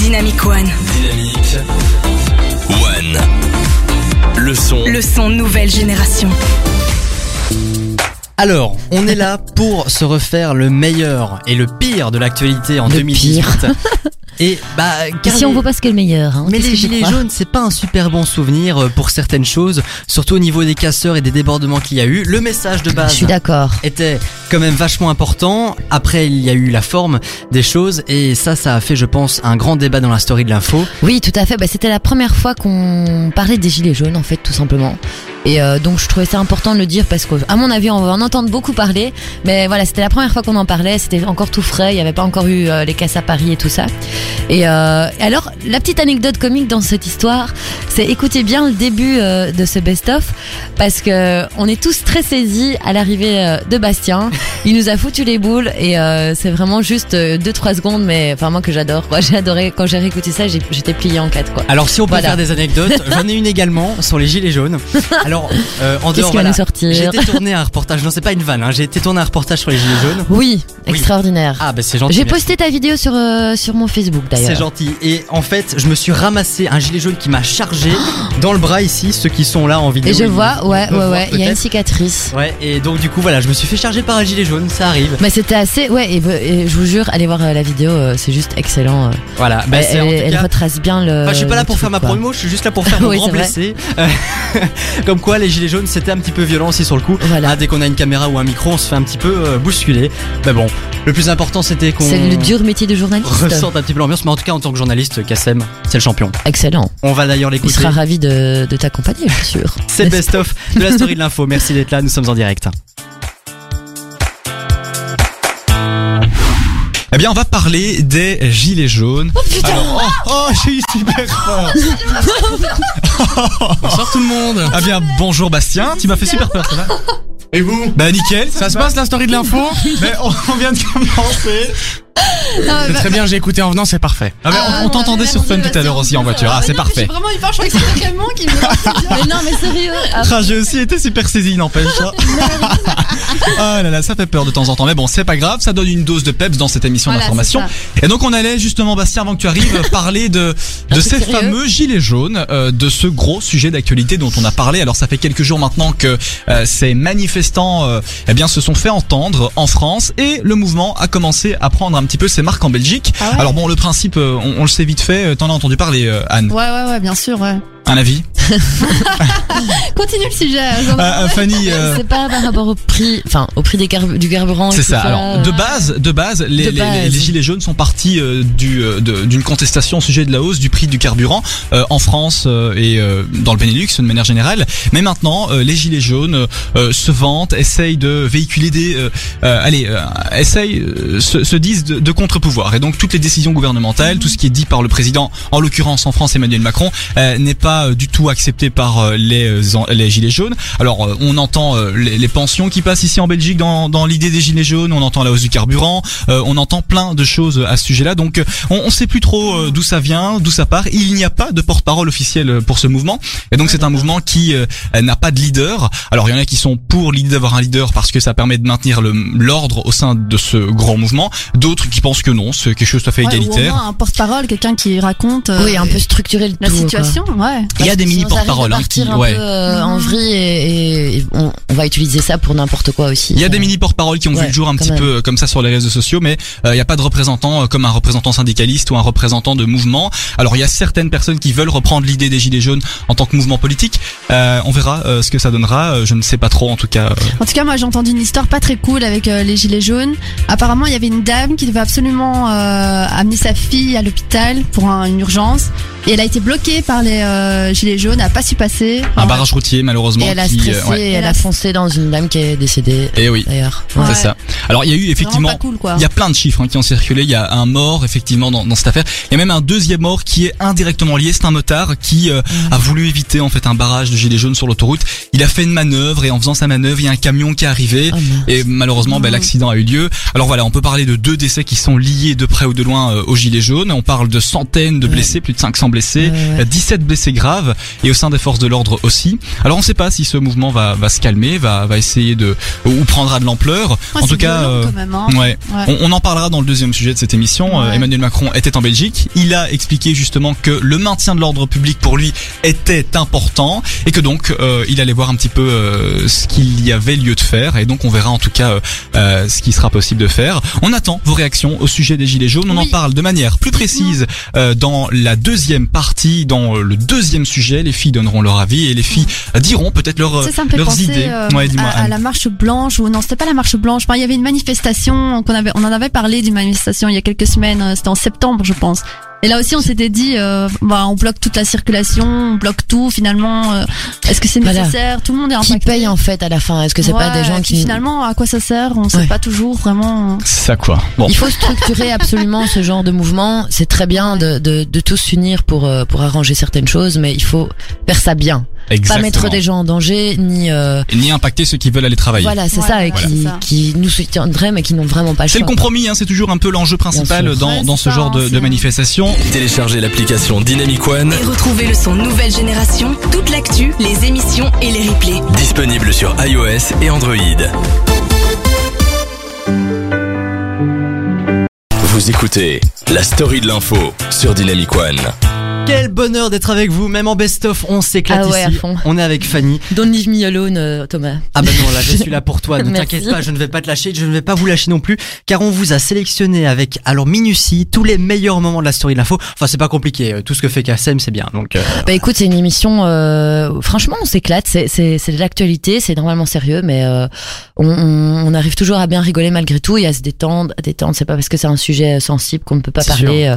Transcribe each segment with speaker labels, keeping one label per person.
Speaker 1: Dynamic One.
Speaker 2: Dynamique One. Le son.
Speaker 1: Le son nouvelle génération.
Speaker 3: Alors, on est là pour se refaire le meilleur et le pire de l'actualité en
Speaker 4: Le
Speaker 3: 2018. Et bah, car
Speaker 4: Si on vaut pas ce qu'est le meilleur. Hein,
Speaker 3: mais les gilets jaunes, c'est pas un super bon souvenir euh, pour certaines choses, surtout au niveau des casseurs et des débordements qu'il y a eu. Le message de
Speaker 4: Je
Speaker 3: base
Speaker 4: suis d'accord.
Speaker 3: était quand même vachement important. Après, il y a eu la forme des choses et ça, ça a fait, je pense, un grand débat dans la story de l'info.
Speaker 4: Oui, tout à fait. Bah, c'était la première fois qu'on parlait des gilets jaunes, en fait, tout simplement. Et euh, donc, je trouvais ça important de le dire parce qu'à mon avis, on va en entendre beaucoup parler. Mais voilà, c'était la première fois qu'on en parlait. C'était encore tout frais. Il n'y avait pas encore eu euh, les casses à Paris et tout ça. Et euh, alors, la petite anecdote comique dans cette histoire, c'est écoutez bien le début euh, de ce best-of parce que on est tous très saisis à l'arrivée euh, de Bastien. Il nous a foutu les boules et euh, c'est vraiment juste 2-3 secondes, mais enfin moi que j'adore. J'ai adoré quand j'ai réécouté ça, j'étais plié en quatre quoi.
Speaker 3: Alors, si on peut
Speaker 4: Voilà.
Speaker 3: faire des anecdotes, j'en ai une également sur les gilets jaunes. Alors, euh, en dehors, voilà, j'ai été tourné un reportage. Non, c'est pas une vanne. Hein, j'ai été tourné un reportage sur les gilets jaunes.
Speaker 4: Oui,
Speaker 3: Oui.
Speaker 4: extraordinaire.
Speaker 3: Ah, bah c'est gentil.
Speaker 4: j'ai posté ta vidéo sur euh, sur mon Facebook
Speaker 3: C'est
Speaker 4: d'ailleurs.
Speaker 3: gentil. Et en fait, je me suis ramassé un gilet jaune qui m'a chargé dans le bras ici. Ceux qui sont là en vidéo.
Speaker 4: Et je vois, ouais, ouais, ouais, il y a une cicatrice.
Speaker 3: Ouais, et donc du coup, voilà, je me suis fait charger par un gilet jaune, ça arrive.
Speaker 4: Mais c'était assez, ouais, et, et je vous jure, allez voir euh, la vidéo, euh, c'est juste excellent.
Speaker 3: Voilà, bah,
Speaker 4: elle,
Speaker 3: c'est en
Speaker 4: retrace bien le.
Speaker 3: Enfin, je suis pas là pour faire ma promo, je suis juste là pour faire mon grand
Speaker 4: c'est
Speaker 3: blessé. Euh, Comme quoi, les gilets jaunes, c'était un petit peu violent aussi sur le coup.
Speaker 4: Voilà.
Speaker 3: Ah, dès qu'on a une caméra ou un micro, on se fait un petit peu euh, bousculer. Mais bon, le plus important, c'était qu'on
Speaker 4: C'est le dur métier de journaliste.
Speaker 3: ressente un petit peu l'ambiance. Mais en tout cas, en tant que journaliste, Kassem, c'est le champion.
Speaker 4: Excellent.
Speaker 3: On va d'ailleurs
Speaker 4: Il
Speaker 3: l'écouter.
Speaker 4: sera ravi de, de t'accompagner, suis sûr.
Speaker 3: C'est le best-of de la story de l'info. Merci d'être là, nous sommes en direct.
Speaker 5: Eh bien, on va parler des gilets jaunes. Alors, oh, oh, j'ai eu super peur.
Speaker 6: Bonsoir tout le monde.
Speaker 5: Ah bien, bonjour Bastien, tu m'as fait super peur, ça va
Speaker 6: Et vous
Speaker 5: Bah nickel,
Speaker 6: Ça se passe la story de l'info
Speaker 5: Mais on, on vient de commencer.
Speaker 6: C'est très bien, j'ai écouté en venant, c'est parfait.
Speaker 5: Ah, mais on, on t'entendait sur Fun tout à l'heure aussi en voiture. Ah, c'est parfait.
Speaker 7: J'ai vraiment eu peur, je croyais que c'était Clément qui me
Speaker 4: Mais non, mais sérieux. ah,
Speaker 5: Ah, j'ai aussi été super saisi, n'empêche. hein. Ah là là, ça fait peur de temps en temps. Mais bon, c'est pas grave, ça donne une dose de peps dans cette émission
Speaker 7: Voilà,
Speaker 5: d'information. Et donc on allait justement, Bastien, avant que tu arrives, parler de, de ces
Speaker 4: sérieux
Speaker 5: fameux gilets jaunes, euh, de ce gros sujet d'actualité dont on a parlé. Alors ça fait quelques jours maintenant que euh, ces manifestants euh, eh bien, se sont fait entendre en France et le mouvement a commencé à prendre un petit peu ses marques en Belgique.
Speaker 7: Ah ouais
Speaker 5: Alors bon, le principe, euh, on, on le sait vite fait. Euh, T'en as entendu parler, euh, Anne
Speaker 7: Ouais, ouais, ouais, bien sûr, ouais.
Speaker 5: Un avis
Speaker 7: Continue le sujet. ai-
Speaker 5: Euh, euh, Fanny euh,
Speaker 4: C'est pas par rapport au prix, enfin, au prix des du carburant.
Speaker 5: C'est
Speaker 4: tout
Speaker 5: ça. Alors de base, de base, les,
Speaker 4: De
Speaker 5: les-
Speaker 4: base.
Speaker 5: les- les gilets jaunes sont partis euh, du euh, d'une contestation au sujet de la hausse du prix du carburant euh, en France euh, et euh, dans le Benelux de manière générale. Mais maintenant, euh, les gilets jaunes euh, se vantent, essayent de véhiculer des, euh, euh, allez, euh, essayent, euh, se, se disent de, de contre-pouvoir. Et donc toutes les décisions gouvernementales, tout ce qui est dit par le président, en l'occurrence en France Emmanuel Macron, euh, n'est pas euh, du tout accepté par euh, les euh, les gilets jaunes. Alors on entend les, les pensions qui passent ici en Belgique dans, dans l'idée des gilets jaunes, on entend la hausse du carburant, euh, on entend plein de choses à ce sujet-là. Donc on, on sait plus trop d'où ça vient, d'où ça part. Il n'y a pas de porte-parole officiel pour ce mouvement, et donc c'est un mouvement qui euh, n'a pas de leader. Alors il y en a qui sont pour l'idée d'avoir un leader parce que ça permet de maintenir l'ordre au sein de ce grand mouvement. D'autres qui pensent que non, c'est quelque chose tout à fait
Speaker 7: Ouais, ou au
Speaker 5: égalitaire.
Speaker 7: moins un porte-parole, quelqu'un qui raconte euh,
Speaker 4: Oui, un peu structurer le
Speaker 7: la
Speaker 4: tout, quoi.
Speaker 7: situation, ouais.
Speaker 5: Il y a des mini porte-paroles hein, qui, ouais.
Speaker 4: euh, en vrille et, on, on va utiliser ça pour n'importe quoi aussi.
Speaker 5: Il y a des mini porte-paroles qui ont vu le jour un petit
Speaker 4: même.
Speaker 5: peu euh, comme ça sur les réseaux sociaux, mais euh, il n'y a pas de représentant euh, comme un représentant syndicaliste ou un représentant de mouvement. Alors il y a certaines personnes qui veulent reprendre l'idée des gilets jaunes en tant que mouvement politique. Euh, on verra euh, ce que ça donnera. Euh, je ne sais pas trop en tout cas. euh.
Speaker 7: En tout cas, moi j'ai entendu une histoire pas très cool avec euh, les gilets jaunes. Apparemment, il y avait une dame qui devait absolument euh, amener sa fille à l'hôpital pour un- une urgence et elle a été bloquée par les euh, gilets jaunes, elle a pas su passer.
Speaker 5: un barrage routier malheureusement.
Speaker 4: Et elle a
Speaker 5: qui,
Speaker 4: stressé
Speaker 5: euh, ouais.
Speaker 4: et elle a foncé dans une dame qui est décédée
Speaker 5: Et oui,
Speaker 4: d'ailleurs.
Speaker 7: Ouais.
Speaker 5: c'est ça. Alors il y a eu effectivement
Speaker 7: cool.
Speaker 5: Il y a plein de chiffres hein, qui ont circulé. Il y a un mort effectivement dans, dans cette affaire. Il y a même un deuxième mort qui est indirectement lié. C'est un motard qui euh, a voulu éviter en fait un barrage de gilets jaunes sur l'autoroute. Il a fait une manœuvre et en faisant sa manœuvre, il y a un camion qui est arrivé
Speaker 4: Oh,
Speaker 5: et malheureusement ben, l'accident a eu lieu. Alors voilà, on peut parler de deux décès qui sont liés de près ou de loin euh, aux gilets jaunes. On parle de centaines de
Speaker 4: Ouais.
Speaker 5: blessés, plus de 500 blessés,
Speaker 4: Ouais, ouais.
Speaker 5: euh, 17 blessés graves et au sein des forces de l'ordre aussi. Alors on ne sait pas si ce mouvement va, va se calmer, va, va essayer de ou prendra de l'ampleur.
Speaker 7: Ouais,
Speaker 5: en tout cas, euh.
Speaker 7: Hein.
Speaker 5: ouais.
Speaker 7: Ouais.
Speaker 5: On, on en parlera dans le deuxième sujet de cette émission. Euh,
Speaker 7: Ouais.
Speaker 5: Emmanuel Macron était en Belgique. Il a expliqué justement que le maintien de l'ordre public pour lui était important et que donc euh, il allait voir un petit peu euh, ce qu'il y avait lieu de faire. Et donc on verra en tout cas ce qui sera possible de faire. On attend vos réactions au sujet des gilets jaunes. On en parle de manière plus précise dans la deuxième partie, dans le deuxième sujet. Les filles donneront leur avis et les filles diront peut-être leur,
Speaker 7: ça me fait
Speaker 5: leurs
Speaker 7: penser
Speaker 5: idées.
Speaker 7: euh,
Speaker 5: Ouais,
Speaker 7: à, à la marche blanche ou non, c'était pas la marche blanche. Enfin, il y avait une manifestation qu'on avait, on en avait parlé d'une manifestation il y a quelques semaines. euh, C'était en septembre, je pense. Et là aussi, on s'était dit, euh, bah, on bloque toute la circulation, on bloque tout. Finalement, euh, est-ce que c'est
Speaker 4: Voilà.
Speaker 7: nécessaire Tout le monde est
Speaker 4: Qui
Speaker 7: impacté.
Speaker 4: paye en fait à la fin Est-ce que c'est pas
Speaker 7: Ouais,
Speaker 4: des gens qui
Speaker 7: finalement, à quoi ça sert On sait
Speaker 4: Ouais.
Speaker 7: pas toujours vraiment.
Speaker 5: C'est ça quoi. Bon.
Speaker 4: Il faut structurer absolument ce genre de mouvement. C'est très bien de, de, de tous s'unir pour euh, pour arranger certaines choses, mais il faut faire ça bien.
Speaker 5: Exactement.
Speaker 4: Pas mettre des gens en danger, ni euh,
Speaker 5: ni impacter ceux qui veulent aller travailler.
Speaker 4: voilà, c'est
Speaker 7: Ouais,
Speaker 4: ça, et
Speaker 7: voilà.
Speaker 4: qui
Speaker 7: ça.
Speaker 4: qui nous soutiendraient mais qui n'ont vraiment pas le
Speaker 5: C'est le compromis, hein, c'est toujours un peu l'enjeu principal dans,
Speaker 7: Ouais,
Speaker 5: dans ce genre de, manifestation.
Speaker 2: Téléchargez l'application Dynamic One,
Speaker 1: Et retrouvez le son nouvelle génération, toute l'actu, les émissions et les replays.
Speaker 2: disponible sur iOS et Android. Vous écoutez la story de l'info sur Dynamic One.
Speaker 3: Quel bonheur d'être avec vous, même en best-of, on s'éclate
Speaker 4: Ah ouais,
Speaker 3: ici.
Speaker 4: à fond.
Speaker 3: On est avec Fanny.
Speaker 4: Don't leave me alone, euh, Thomas.
Speaker 3: Ah bah non, là je suis là pour toi, ne t'inquiète pas, je ne vais pas te lâcher, je ne vais pas vous lâcher non plus, car on vous a sélectionné avec, alors minutie, tous les meilleurs moments de la story de l'info. Enfin c'est pas compliqué, euh, tout ce que fait Kassem c'est bien, donc euh,
Speaker 4: Bah écoute, c'est une émission. Euh, franchement, on s'éclate. C'est c'est c'est de l'actualité. C'est normalement sérieux, mais euh, on, on, arrive toujours à bien rigoler malgré tout et à se détendre. À détendre. C'est pas parce que c'est un sujet sensible qu'on ne peut pas parler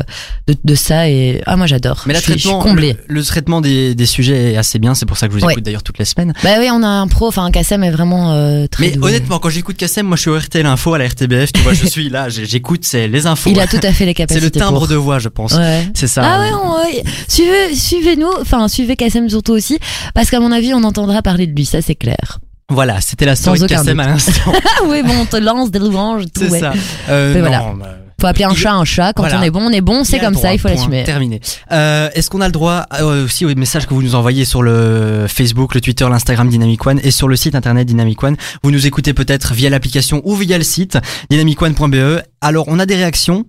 Speaker 4: de, de ça. Et ah moi j'adore.
Speaker 3: Mais
Speaker 4: je,
Speaker 3: le
Speaker 4: suis- je suis
Speaker 3: traitement,
Speaker 4: comblée.
Speaker 3: le, le traitement des, des sujets est assez bien, c'est pour ça que je vous
Speaker 4: Ouais.
Speaker 3: écoute d'ailleurs toutes les semaines.
Speaker 4: Bah oui, on a un pro. Enfin, Kassem est vraiment euh, très.
Speaker 3: Mais
Speaker 4: doué.
Speaker 3: honnêtement, quand j'écoute Kassem, moi je suis au RTL Info à la RTBF, tu vois, je suis là, j'écoute, c'est les infos.
Speaker 4: il a tout à fait les
Speaker 3: C'est
Speaker 4: capacités.
Speaker 3: le timbre
Speaker 4: pour.
Speaker 3: de voix, je pense.
Speaker 4: Ouais.
Speaker 3: C'est ça.
Speaker 4: Ah ouais, on- ouais. suivez, suivez-nous, enfin suivez Kassem surtout aussi, parce qu'à mon avis, on entendra parler de lui, ça c'est clair.
Speaker 3: Voilà, c'était la story de Kassem à l'instant.
Speaker 4: Ah oui, bon, on te lance des louanges, tout.
Speaker 3: C'est
Speaker 4: ouais.
Speaker 3: ça. Euh, non,
Speaker 4: voilà.
Speaker 3: bah,
Speaker 4: Faut appeler un chat un chat. Quand
Speaker 3: Voilà.
Speaker 4: on est bon, on est bon. C'est comme ça, il faut l'assumer.
Speaker 3: Terminé. Euh, Est-ce qu'on a le droit euh, aussi aux messages que vous nous envoyez sur le Facebook, le Twitter, l'Instagram Dynamic One et sur le site internet Dynamic One Vous nous écoutez peut-être via l'application ou via le site dynamicone.be. Alors on a des réactions.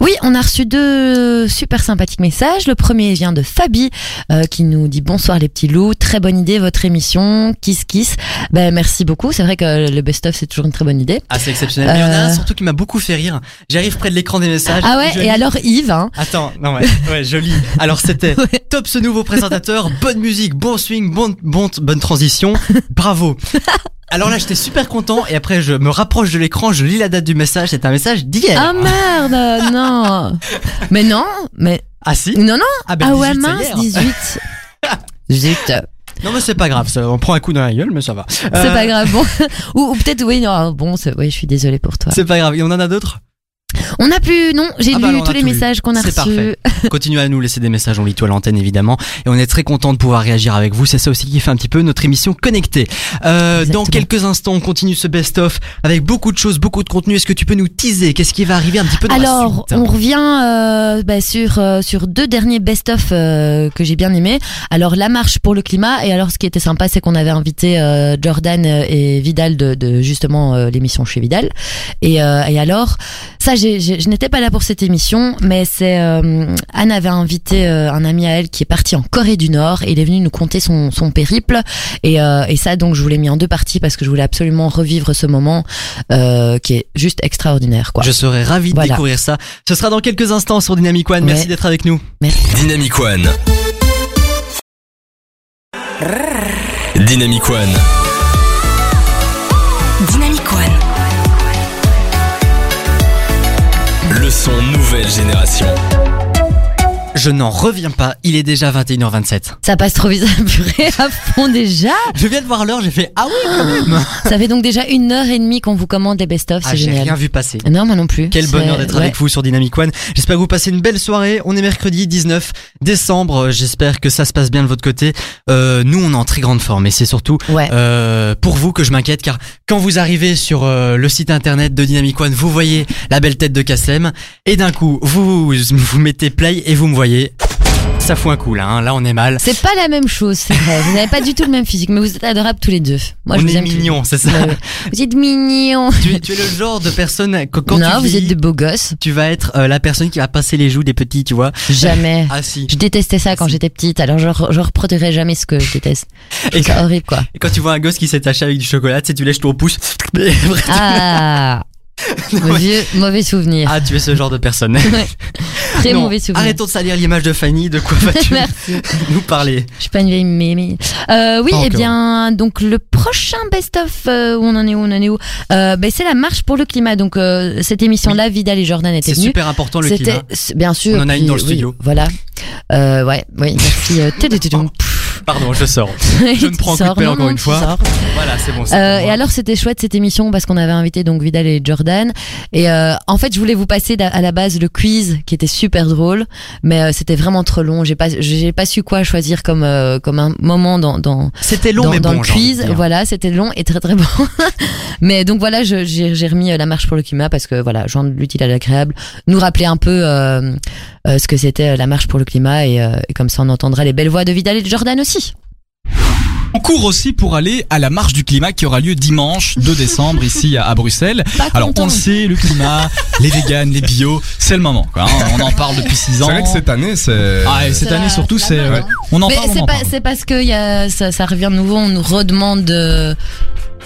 Speaker 4: Oui, on a reçu deux super sympathiques messages. Le premier vient de Fabi euh, qui nous dit bonsoir les petits loups, très bonne idée votre émission, kiss kiss. Ben merci beaucoup. C'est vrai que le best of c'est toujours une très bonne idée.
Speaker 3: assez exceptionnel. Mais il y en a un
Speaker 4: Euh.
Speaker 3: surtout qui m'a beaucoup fait rire. J'arrive près de l'écran des messages.
Speaker 4: Ah ouais.
Speaker 3: je
Speaker 4: Et
Speaker 3: lis-
Speaker 4: alors Yves, hein,
Speaker 3: Attends, non ouais, ouais, je lis. Alors c'était
Speaker 4: Ouais.
Speaker 3: top ce nouveau présentateur, bonne musique, bon swing, bon, bon, bonne transition, bravo. Alors là j'étais super content et après je me rapproche de l'écran, je lis la date du message, c'est un message d'hier.
Speaker 4: ah merde, non. Mais non, mais
Speaker 3: Ah si
Speaker 4: non non.
Speaker 3: Ah, ben,
Speaker 4: ah ouais
Speaker 3: 18, c'est
Speaker 4: mince,
Speaker 3: hier.
Speaker 4: 18. Zut.
Speaker 3: Non mais c'est pas grave, ça, on prend un coup dans la gueule mais ça va.
Speaker 4: C'est
Speaker 3: Euh,
Speaker 4: pas grave. Bon. ou, ou peut-être oui, non, bon, oui, je suis désolée pour toi.
Speaker 3: C'est pas grave, et on en a d'autres?
Speaker 4: On n'a plus, non, j'ai
Speaker 3: Ah bah
Speaker 4: lu tous les messages qu'on a
Speaker 3: C'est
Speaker 4: reçus.
Speaker 3: parfait. Continuez à nous laisser des messages, on lit tout à l'antenne évidemment. Et on est très content de pouvoir réagir avec vous. C'est ça aussi qui fait un petit peu notre émission connectée. Euh, dans quelques instants, on continue ce best-of avec beaucoup de choses, beaucoup de contenu. Est-ce que tu peux nous teaser Qu'est-ce qui va arriver un petit peu dans
Speaker 4: Alors,
Speaker 3: la suite
Speaker 4: on revient euh, bah, sur euh, sur deux derniers best-of euh, que j'ai bien aimés. Alors, la marche pour le climat et alors ce qui était sympa, c'est qu'on avait invité euh, Jordan et Vidal de, de justement euh, l'émission chez Vidal. Et, euh, et alors, ça, je n'étais pas là pour cette émission, mais c'est euh, Anne avait invité euh, un ami à elle qui est parti en Corée du Nord et il est venu nous conter son son périple. Et, euh, et ça, donc, je vous l'ai mis en deux parties parce que je voulais absolument revivre ce moment euh, qui est juste extraordinaire, quoi.
Speaker 3: Je serais ravi de
Speaker 4: Voilà.
Speaker 3: découvrir ça. Ce sera dans quelques instants sur Dynamic One. Merci
Speaker 4: Ouais.
Speaker 3: d'être avec nous.
Speaker 2: Dynamic One. Dynamic One.
Speaker 1: Dynamic
Speaker 2: Le son nouvelle génération.
Speaker 3: Je n'en reviens pas. Il est déjà 21h27.
Speaker 4: Ça passe trop vite à purée à fond déjà.
Speaker 3: Je viens de voir l'heure. J'ai fait ah oui quand même.
Speaker 4: Ça fait donc déjà une heure et demie qu'on vous commande des best-of,
Speaker 3: Ah,
Speaker 4: c'est
Speaker 3: j'ai
Speaker 4: génial.
Speaker 3: rien vu passer.
Speaker 4: Non, moi non plus.
Speaker 3: Quel
Speaker 4: C'est-
Speaker 3: bonheur d'être
Speaker 4: ouais.
Speaker 3: avec vous sur Dynamic One. J'espère que vous passez une belle soirée. On est mercredi 19 décembre. J'espère que ça se passe bien de votre côté. Euh, nous, on est en très grande forme et c'est surtout
Speaker 4: Ouais.
Speaker 3: euh, pour vous que je m'inquiète car quand vous arrivez sur euh, le site internet de Dynamic One, vous voyez la belle tête de Kassem et d'un coup, vous vous mettez play et vous me voyez. Ça fout un coup là. hein. Là, on est mal.
Speaker 4: C'est pas la même chose, c'est vrai. Vous n'avez pas du tout le même physique, mais vous êtes adorables tous les deux. Moi, je vous
Speaker 3: est
Speaker 4: aime
Speaker 3: mignons, c'est ça.
Speaker 4: Ouais, ouais. Vous êtes mignons.
Speaker 3: tu, es, tu es le genre de personne que quand
Speaker 4: non,
Speaker 3: tu
Speaker 4: vous êtes de beaux gosses.
Speaker 3: tu vas être euh, la personne qui va passer les joues des petits, tu vois.
Speaker 4: Jamais.
Speaker 3: Ah si.
Speaker 4: Je détestais ça quand j'étais petite, alors je, je reproduirai jamais ce que je déteste.
Speaker 3: Et
Speaker 4: C'est horrible, quoi.
Speaker 3: Et quand tu vois un gosse qui s'est taché avec du chocolat, tu sais, tu lèches ton pouce.
Speaker 4: Ah, mauvais, mauvais souvenir.
Speaker 3: Ah, tu es ce genre de personne.
Speaker 4: Très
Speaker 3: Non,
Speaker 4: mauvais souvenir.
Speaker 3: Arrêtons de salir l'image de Fanny. De quoi vas-tu nous parler
Speaker 4: Je suis pas une vieille mémé. Euh, oui,
Speaker 3: Pas
Speaker 4: eh bien, donc le prochain best-of, euh, où on en est où, on en est où euh, ben, C'est la marche pour le climat. Donc euh, cette émission-là, Vidal et Jordan étaient
Speaker 3: C'est
Speaker 4: venus.
Speaker 3: super important le climat.
Speaker 4: c'est- bien sûr.
Speaker 3: On en a une dans le studio.
Speaker 4: voilà. Euh, ouais, oui, merci.
Speaker 3: Pardon, je sors.
Speaker 4: Je
Speaker 3: ne prends un coup de pelle encore une fois. Voilà, c'est bon.
Speaker 4: Euh, et alors c'était chouette cette émission parce qu'on avait invité donc Vidal et Jordan et euh, en fait je voulais vous passer à la base le quiz qui était super drôle mais euh, c'était vraiment trop long j'ai pas j'ai pas su quoi choisir comme euh, comme un moment dans dans
Speaker 3: C'était long,
Speaker 4: dans,
Speaker 3: mais
Speaker 4: dans
Speaker 3: bon.
Speaker 4: le quiz voilà c'était long et très très bon mais donc voilà j'ai remis euh, la marche pour le climat parce que voilà joindre l'utile à l'agréable nous rappeler un peu euh, ce que c'était euh, la marche pour le climat et, euh, et comme ça on entendra les belles voix de Vidal et de Jordan aussi
Speaker 5: On court aussi pour aller à la marche du climat qui aura lieu dimanche 2 décembre ici à, Bruxelles.
Speaker 4: Pas
Speaker 5: Alors on le sait, le climat, les véganes, les bio, c'est le moment. Quoi, hein. On en parle depuis 6
Speaker 8: C'est
Speaker 5: ans.
Speaker 8: vrai que cette année, c'est.
Speaker 5: Ah, et cette
Speaker 4: C'est
Speaker 5: année
Speaker 4: la-
Speaker 5: surtout,
Speaker 4: c'est
Speaker 5: c'est ouais.
Speaker 4: hein.
Speaker 5: on en
Speaker 4: Mais
Speaker 5: parle.
Speaker 4: c'est c'est parce que y a, ça, ça revient de nouveau, on nous redemande de,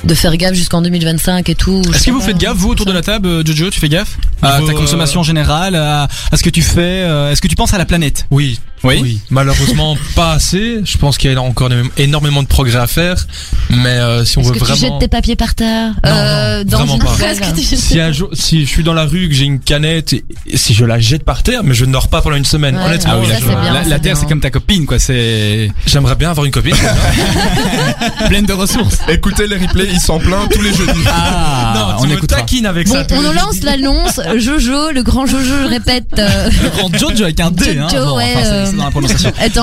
Speaker 4: de faire gaffe jusqu'en 2025 et tout.
Speaker 5: Est-ce que vous
Speaker 4: pas.
Speaker 5: faites gaffe, vous, autour de la table, euh, Jojo, tu fais gaffe à ta
Speaker 6: euh,
Speaker 5: consommation générale, à, à ce que tu fais euh, Est-ce que tu penses à la planète
Speaker 6: Oui.
Speaker 5: Oui.
Speaker 6: Malheureusement, pas assez. Je pense qu'il y a encore énormément de progrès à faire. Mais euh, si on veut
Speaker 4: que tu
Speaker 6: vraiment.
Speaker 4: jettes tes papiers par terre
Speaker 6: Non,
Speaker 4: euh,
Speaker 6: non,
Speaker 4: dans
Speaker 6: vraiment
Speaker 4: une
Speaker 6: pas.
Speaker 7: tu-
Speaker 6: Si un jour, si je suis dans la rue, que j'ai une canette, et, si je la jette par terre, mais je ne dors pas pendant une semaine.
Speaker 4: Ouais,
Speaker 6: Honnêtement,
Speaker 5: Ah oui,
Speaker 4: ça,
Speaker 5: la,
Speaker 6: je-
Speaker 4: c'est bien,
Speaker 5: la, Terre, c'est comme ta copine, quoi. C'est
Speaker 6: j'aimerais bien avoir une copine.
Speaker 5: pleine de ressources.
Speaker 8: Écoutez les replays, ils s'en plaint tous les jeudis.
Speaker 5: Ah,
Speaker 6: non,
Speaker 5: on
Speaker 6: me taquines avec
Speaker 4: Bon,
Speaker 6: ça.
Speaker 4: on
Speaker 6: les
Speaker 4: nous lance l'annonce. Jojo, le grand Jojo, je répète, euh,
Speaker 5: Le grand Jojo avec un D, hein.
Speaker 4: Jojo,
Speaker 5: Bon,
Speaker 4: ouais,
Speaker 5: enfin, c'est-
Speaker 4: euh,
Speaker 5: c'est dans la prononciation.
Speaker 4: est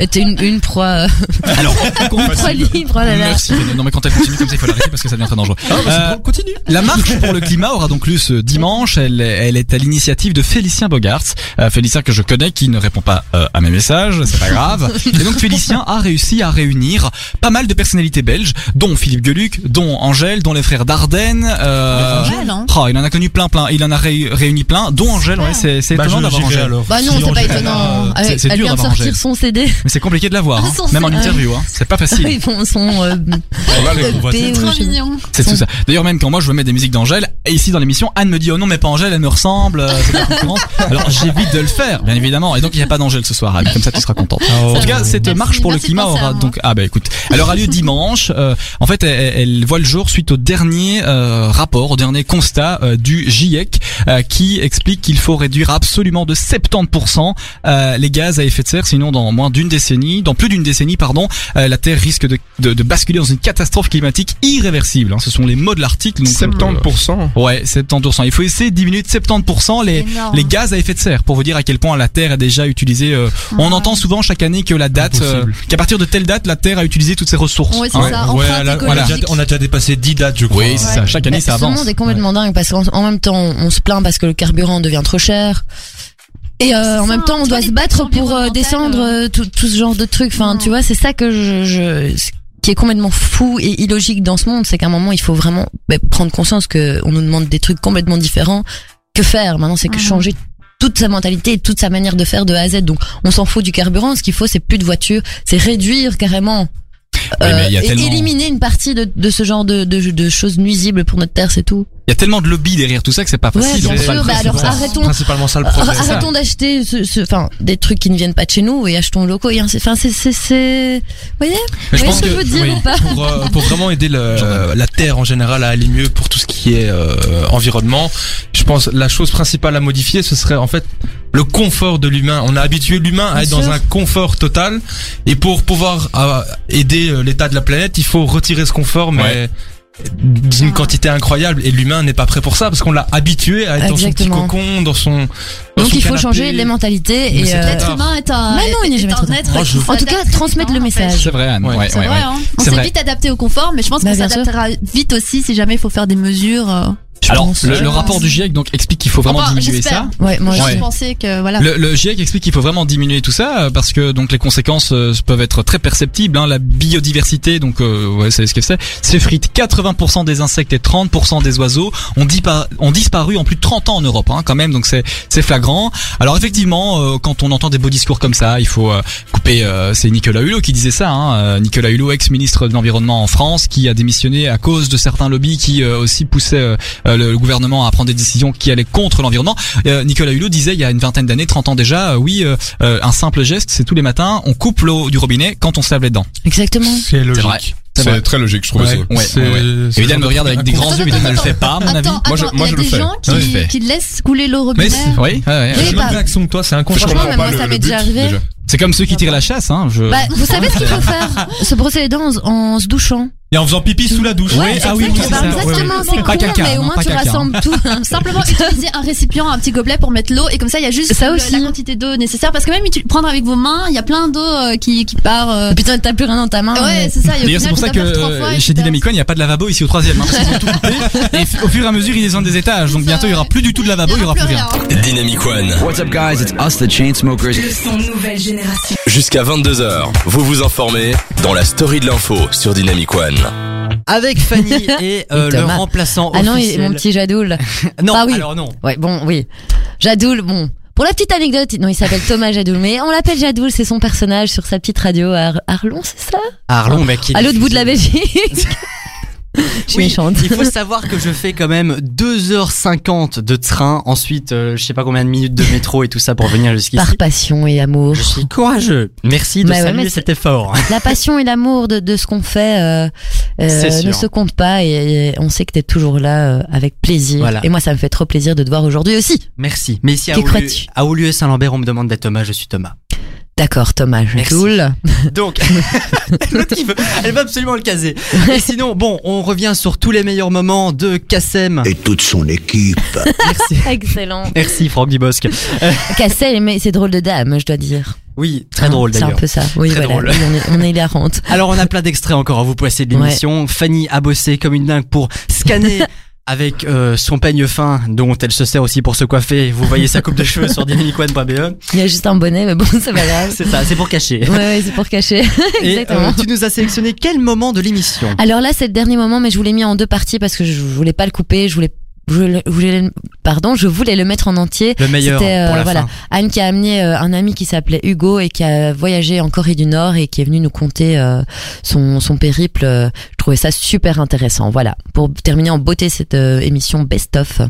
Speaker 4: est une, une proie, euh,
Speaker 5: Alors,
Speaker 4: une proie libre, oh là là.
Speaker 5: Merci. Non mais quand elle continue comme ça, il faut l'arrêter parce que ça devient très dangereux.
Speaker 6: Ah, bah, c'est
Speaker 5: Euh,
Speaker 6: bon, continue.
Speaker 5: La marche pour le climat aura donc lieu ce dimanche. Elle, elle est à l'initiative de Félicien Bogarts. Euh, Félicien que je connais, qui ne répond pas euh, à mes messages, c'est pas grave. Et donc Félicien a réussi à réunir pas mal de personnalités belges, dont Philippe Gueluc, dont Angèle, dont les frères Dardenne. Euh,
Speaker 7: Angèle, hein.
Speaker 5: oh, il en a connu plein, plein. Il en a ré- réuni plein, dont Angèle. Ouais, c'est c'est
Speaker 6: Bah,
Speaker 5: étonnant d'avoir Angèle.
Speaker 6: alors.
Speaker 4: Bah non,
Speaker 6: Si
Speaker 4: c'est pas étonnant. Elle, vient de
Speaker 5: d'avoir
Speaker 4: sortir
Speaker 5: Angèle.
Speaker 4: son CD.
Speaker 5: Mais c'est compliqué de la voir, hein.
Speaker 4: Son
Speaker 5: même en
Speaker 4: CD.
Speaker 5: interview. Hein. C'est pas facile.
Speaker 4: Ils font son, euh, ou
Speaker 7: Trop
Speaker 4: pas.
Speaker 7: mignon.
Speaker 5: C'est tout ça. D'ailleurs, même quand moi je veux mettre des musiques d'Angèle, et ici dans l'émission, Anne me dit oh non mais pas Angèle, elle me ressemble, euh, c'est concurrence. Alors j'évite de le faire, bien évidemment. Et donc il n'y a pas d'Angèle ce soir, Anne. Comme ça tu seras contente.
Speaker 6: Oh.
Speaker 5: En tout cas, cette
Speaker 7: Merci,
Speaker 5: marche pour le
Speaker 7: de
Speaker 5: climat
Speaker 7: penser à
Speaker 5: aura
Speaker 7: moi.
Speaker 5: donc ah bah écoute, elle aura lieu dimanche. Euh, en fait, elle, elle voit le jour suite au dernier euh, rapport, au dernier constat euh, du GIEC euh, qui explique qu'il faut réduire absolument de 70% euh, les gaz à effet de serre, sinon dans moins d'une décennie, dans plus d'une décennie pardon, euh, la Terre risque de, de, de basculer dans une catastrophe climatique irréversible. hein. Ce sont les mots de l'article. donc, euh,
Speaker 8: 70%.
Speaker 5: Ouais, 70%. Il faut essayer de diminuer de 70% les, les gaz à effet de serre pour vous dire à quel point la Terre a déjà utilisé. euh, On entend souvent chaque année que la date, euh, qu'à partir de telle date, la Terre a utilisé toutes ses ressources.
Speaker 7: Ouais, c'est
Speaker 5: Hein.
Speaker 7: ça.
Speaker 6: Ouais,
Speaker 7: Empreinte
Speaker 6: là, on, a déjà,
Speaker 7: écologique.
Speaker 6: on a déjà dépassé 10 dates, je crois.
Speaker 5: Oui, c'est ça. Chaque année,
Speaker 4: Mais
Speaker 5: ça
Speaker 4: ce
Speaker 5: avance.
Speaker 4: monde est complètement dingue parce qu'en en même temps, on se plaint parce que le carburant devient trop cher. Et euh, en même temps, on doit se battre pour euh, descendre
Speaker 7: euh.
Speaker 4: euh, tout, tout ce genre de trucs. Enfin, tu vois, c'est ça que je, je ce qui est complètement fou et illogique dans ce monde, c'est qu'à un moment, il faut vraiment bah, prendre conscience que on nous demande des trucs complètement différents. Que faire maintenant, c'est que
Speaker 7: Mhm.
Speaker 4: changer toute sa mentalité et toute sa manière de faire de A à Z. Donc, on s'en fout du carburant. Ce qu'il faut, c'est plus de voitures, c'est réduire carrément.
Speaker 5: Oui, mais il y a
Speaker 4: et
Speaker 5: tellement-
Speaker 4: éliminer une partie de, de ce genre de, de, de choses nuisibles pour notre terre, c'est tout.
Speaker 5: Il y a tellement de lobby derrière tout ça que c'est pas
Speaker 4: Ouais,
Speaker 5: facile.
Speaker 4: bien
Speaker 5: on peut pas
Speaker 4: sûr.
Speaker 5: le
Speaker 4: Bah alors,
Speaker 6: C'est
Speaker 4: arrêtons,
Speaker 6: principalement ça le problème.
Speaker 4: arrêtons d'acheter ce, ce, enfin, des trucs qui ne viennent pas de chez nous et achetons locaux. Enfin, c'est, c'est, c'est, vous voyez?
Speaker 5: Mais je
Speaker 4: Vous voyez
Speaker 5: pense
Speaker 4: ce que, je veux dire
Speaker 6: oui,
Speaker 4: ou pas?
Speaker 6: pour, euh, pour vraiment aider le, la terre en général à aller mieux pour tout ce qui est euh, environnement, je pense la chose principale à modifier, ce serait en fait le confort de l'humain. On a habitué l'humain à
Speaker 4: Bien
Speaker 6: être dans un confort total, et pour pouvoir euh, aider euh, l'état de la planète, il faut retirer ce confort, mais
Speaker 5: Ouais.
Speaker 6: D'une quantité incroyable. Et l'humain n'est pas prêt pour ça parce qu'on l'a habitué à être dans son petit cocon, dans son. dans
Speaker 4: Donc
Speaker 6: son
Speaker 4: il faut
Speaker 6: canapé.
Speaker 4: changer les mentalités
Speaker 6: Mais
Speaker 4: et, euh,
Speaker 7: L'être humain est un,
Speaker 4: Mais non, il n'est
Speaker 7: est
Speaker 4: jamais
Speaker 7: un
Speaker 4: trop tard.
Speaker 7: être
Speaker 6: je-
Speaker 4: En tout cas, transmettre le message.
Speaker 5: C'est vrai, Anne.
Speaker 6: Ouais.
Speaker 5: Ouais,
Speaker 7: C'est
Speaker 5: ouais,
Speaker 7: vrai,
Speaker 5: ouais.
Speaker 7: hein. On s'est vite adapté au confort, mais je pense
Speaker 4: Bah,
Speaker 7: qu'on s'adaptera vite aussi si jamais il faut faire des mesures.
Speaker 4: Je
Speaker 5: Alors, le,
Speaker 7: je
Speaker 5: le rapport du GIEC donc explique qu'il faut vraiment
Speaker 7: Enfin,
Speaker 5: diminuer
Speaker 7: j'espère.
Speaker 5: ça.
Speaker 4: Ouais, moi,
Speaker 7: Moi,
Speaker 5: Ouais.
Speaker 7: je pensais que voilà.
Speaker 5: Le, le GIEC explique qu'il faut vraiment diminuer tout ça euh, parce que donc les conséquences euh, peuvent être très perceptibles. Hein. La biodiversité, donc euh, ouais, c'est ce que c'est, s'effrite. 80% des insectes et 30% des oiseaux ont, dispa- ont disparu en plus de 30 ans en Europe, hein, quand même. Donc c'est c'est flagrant. Alors effectivement, euh, quand on entend des beaux discours comme ça, il faut euh, couper. euh, c'est Nicolas Hulot qui disait ça. Hein, euh, Nicolas Hulot, ex-ministre de l'environnement en France, qui a démissionné à cause de certains lobbies qui euh, aussi poussaient le, le gouvernement à prendre des décisions qui allaient contre l'environnement. Euh, Nicolas Hulot disait il y a une vingtaine d'années, 30 ans déjà, euh, oui, euh, euh, un simple geste, c'est tous les matins, on coupe l'eau du robinet quand on se lave les dents.
Speaker 4: Exactement.
Speaker 6: C'est logique.
Speaker 8: C'est très logique, je trouve aussi.
Speaker 5: Ouais,
Speaker 6: c'est-
Speaker 5: ouais, ouais. Évidemment, me regarde avec des grands yeux, Évidemment, ne le fait pas, à mon avis.
Speaker 7: Attends,
Speaker 8: Moi, je- moi,
Speaker 7: il y
Speaker 8: je
Speaker 7: a
Speaker 8: le
Speaker 7: des
Speaker 8: fais.
Speaker 7: gens qui,
Speaker 5: je le fais.
Speaker 7: qui laissent couler l'eau au
Speaker 6: Mais
Speaker 7: robinet.
Speaker 6: c'est-
Speaker 5: Oui, ouais, ouais.
Speaker 7: Oui,
Speaker 6: J'ai
Speaker 7: bah-
Speaker 6: même réaction que toi, c'est
Speaker 8: Je
Speaker 6: inconscient.
Speaker 7: Franchement, mais moi,
Speaker 8: le,
Speaker 7: ça
Speaker 8: le
Speaker 7: m'est déjà arrivé.
Speaker 5: C'est comme ceux qui tirent la chasse, hein. Je...
Speaker 7: Bah, vous savez ce qu'il faut faire Se brosser les dents en, en se douchant.
Speaker 6: Et en faisant pipi sous la douche.
Speaker 7: Ouais,
Speaker 5: ah oui, oui, c'est ça.
Speaker 7: exactement, c'est con,
Speaker 5: caca,
Speaker 7: mais au moins tu
Speaker 5: caca.
Speaker 7: rassembles tout. Simplement utiliser un récipient, un petit gobelet pour mettre l'eau et comme ça il y a juste
Speaker 4: Ça
Speaker 7: le-
Speaker 4: aussi.
Speaker 7: la quantité d'eau nécessaire parce que même tu- prendre avec vos mains, il y a plein d'eau euh, qui, qui part. euh,
Speaker 4: puis t'as plus rien dans ta main.
Speaker 7: Ouais,
Speaker 4: mais-
Speaker 7: c'est ça.
Speaker 5: D'ailleurs, c'est pour ça que
Speaker 7: fois,
Speaker 5: euh, chez
Speaker 7: tu
Speaker 5: Dynamic One, il n'y a pas de lavabo ici au troisième. Hein, parce qu'ils ont tout coupé. Et f- au fur et à mesure, ils descendent des étages. Donc bientôt, il y aura plus du tout de lavabo, il y aura plus rien.
Speaker 2: Dynamic One.
Speaker 9: What's up, guys? It's us, the Chainsmokers.
Speaker 1: Nouvelle génération.
Speaker 2: Jusqu'à 22h, vous vous informez dans la story de l'info sur Dynamic One.
Speaker 3: Avec Fanny et, euh,
Speaker 4: Et
Speaker 3: le remplaçant
Speaker 4: Ah non, il- mon petit Jadoul.
Speaker 3: Non,
Speaker 4: Ah oui.
Speaker 3: alors non.
Speaker 4: Ouais, bon, oui. Jadoul, bon. Pour la petite anecdote, non, il s'appelle Thomas Jadoul, mais on l'appelle Jadoul, c'est son personnage sur sa petite radio à Ar- Arlon, c'est ça?
Speaker 3: Arlon, mec. qui est
Speaker 4: À l'autre bout de la. Belgique. Je suis
Speaker 3: Oui,
Speaker 4: méchante.
Speaker 3: il faut savoir que je fais quand même 2h50 de train, ensuite euh, je sais pas combien de minutes de métro et tout ça pour venir jusqu'ici.
Speaker 4: Par passion et amour.
Speaker 3: Je suis courageux. Merci de
Speaker 4: Bah
Speaker 3: saluer cet effort.
Speaker 4: La passion et l'amour de, de ce qu'on fait euh, euh, ne se comptent pas et, et on sait que t'es toujours là euh, avec plaisir.
Speaker 3: Voilà.
Speaker 4: Et moi, ça me fait trop plaisir de te voir aujourd'hui aussi.
Speaker 3: Merci. Mais ici à
Speaker 4: crois-tu?
Speaker 3: à Oulu et Saint-Lambert, on me demande d'être Thomas, je suis Thomas.
Speaker 4: D'accord, Thomas
Speaker 3: Merci.
Speaker 4: Jadoul.
Speaker 3: Donc, l'autre qui veut, elle va absolument le caser. Et sinon, bon, on revient sur tous les meilleurs moments de Kassem.
Speaker 10: et toute son équipe.
Speaker 3: Merci.
Speaker 4: Excellent.
Speaker 3: Merci Franck Dubosc.
Speaker 4: Cassel, mais c'est drôle de dame, je dois dire.
Speaker 3: Oui, très
Speaker 4: Hein,
Speaker 3: drôle
Speaker 4: C'est un
Speaker 3: d'ailleurs.
Speaker 4: peu ça. Oui,
Speaker 3: Très
Speaker 4: voilà.
Speaker 3: drôle.
Speaker 4: Oui, on est, on est hilarante.
Speaker 3: Alors on a plein d'extraits encore à vous passer de l'émission. Fanny a bossé comme une dingue pour scanner avec euh, son peigne fin dont elle se sert aussi pour se coiffer. Vous voyez sa coupe de cheveux sur dynamicone.be.
Speaker 4: Il y a juste un bonnet, mais bon, c'est pas grave.
Speaker 3: C'est ça, c'est pour cacher.
Speaker 4: Ouais, ouais, c'est pour cacher.
Speaker 3: Et
Speaker 4: Exactement.
Speaker 3: euh, tu nous as sélectionné quel moment de l'émission?
Speaker 4: Alors là, c'est le dernier moment, mais je vous l'ai mis en deux parties parce que je voulais pas le couper. Je voulais, je voulais, pardon, je voulais le mettre en entier.
Speaker 3: Le meilleur
Speaker 4: C'était, euh,
Speaker 3: pour la
Speaker 4: voilà.
Speaker 3: fin.
Speaker 4: Anne qui a amené euh, un ami qui s'appelait Hugo et qui a voyagé en Corée du Nord et qui est venu nous conter euh, son, son périple. Je trouvais ça super intéressant. Voilà, pour terminer en beauté cette euh, émission Best of.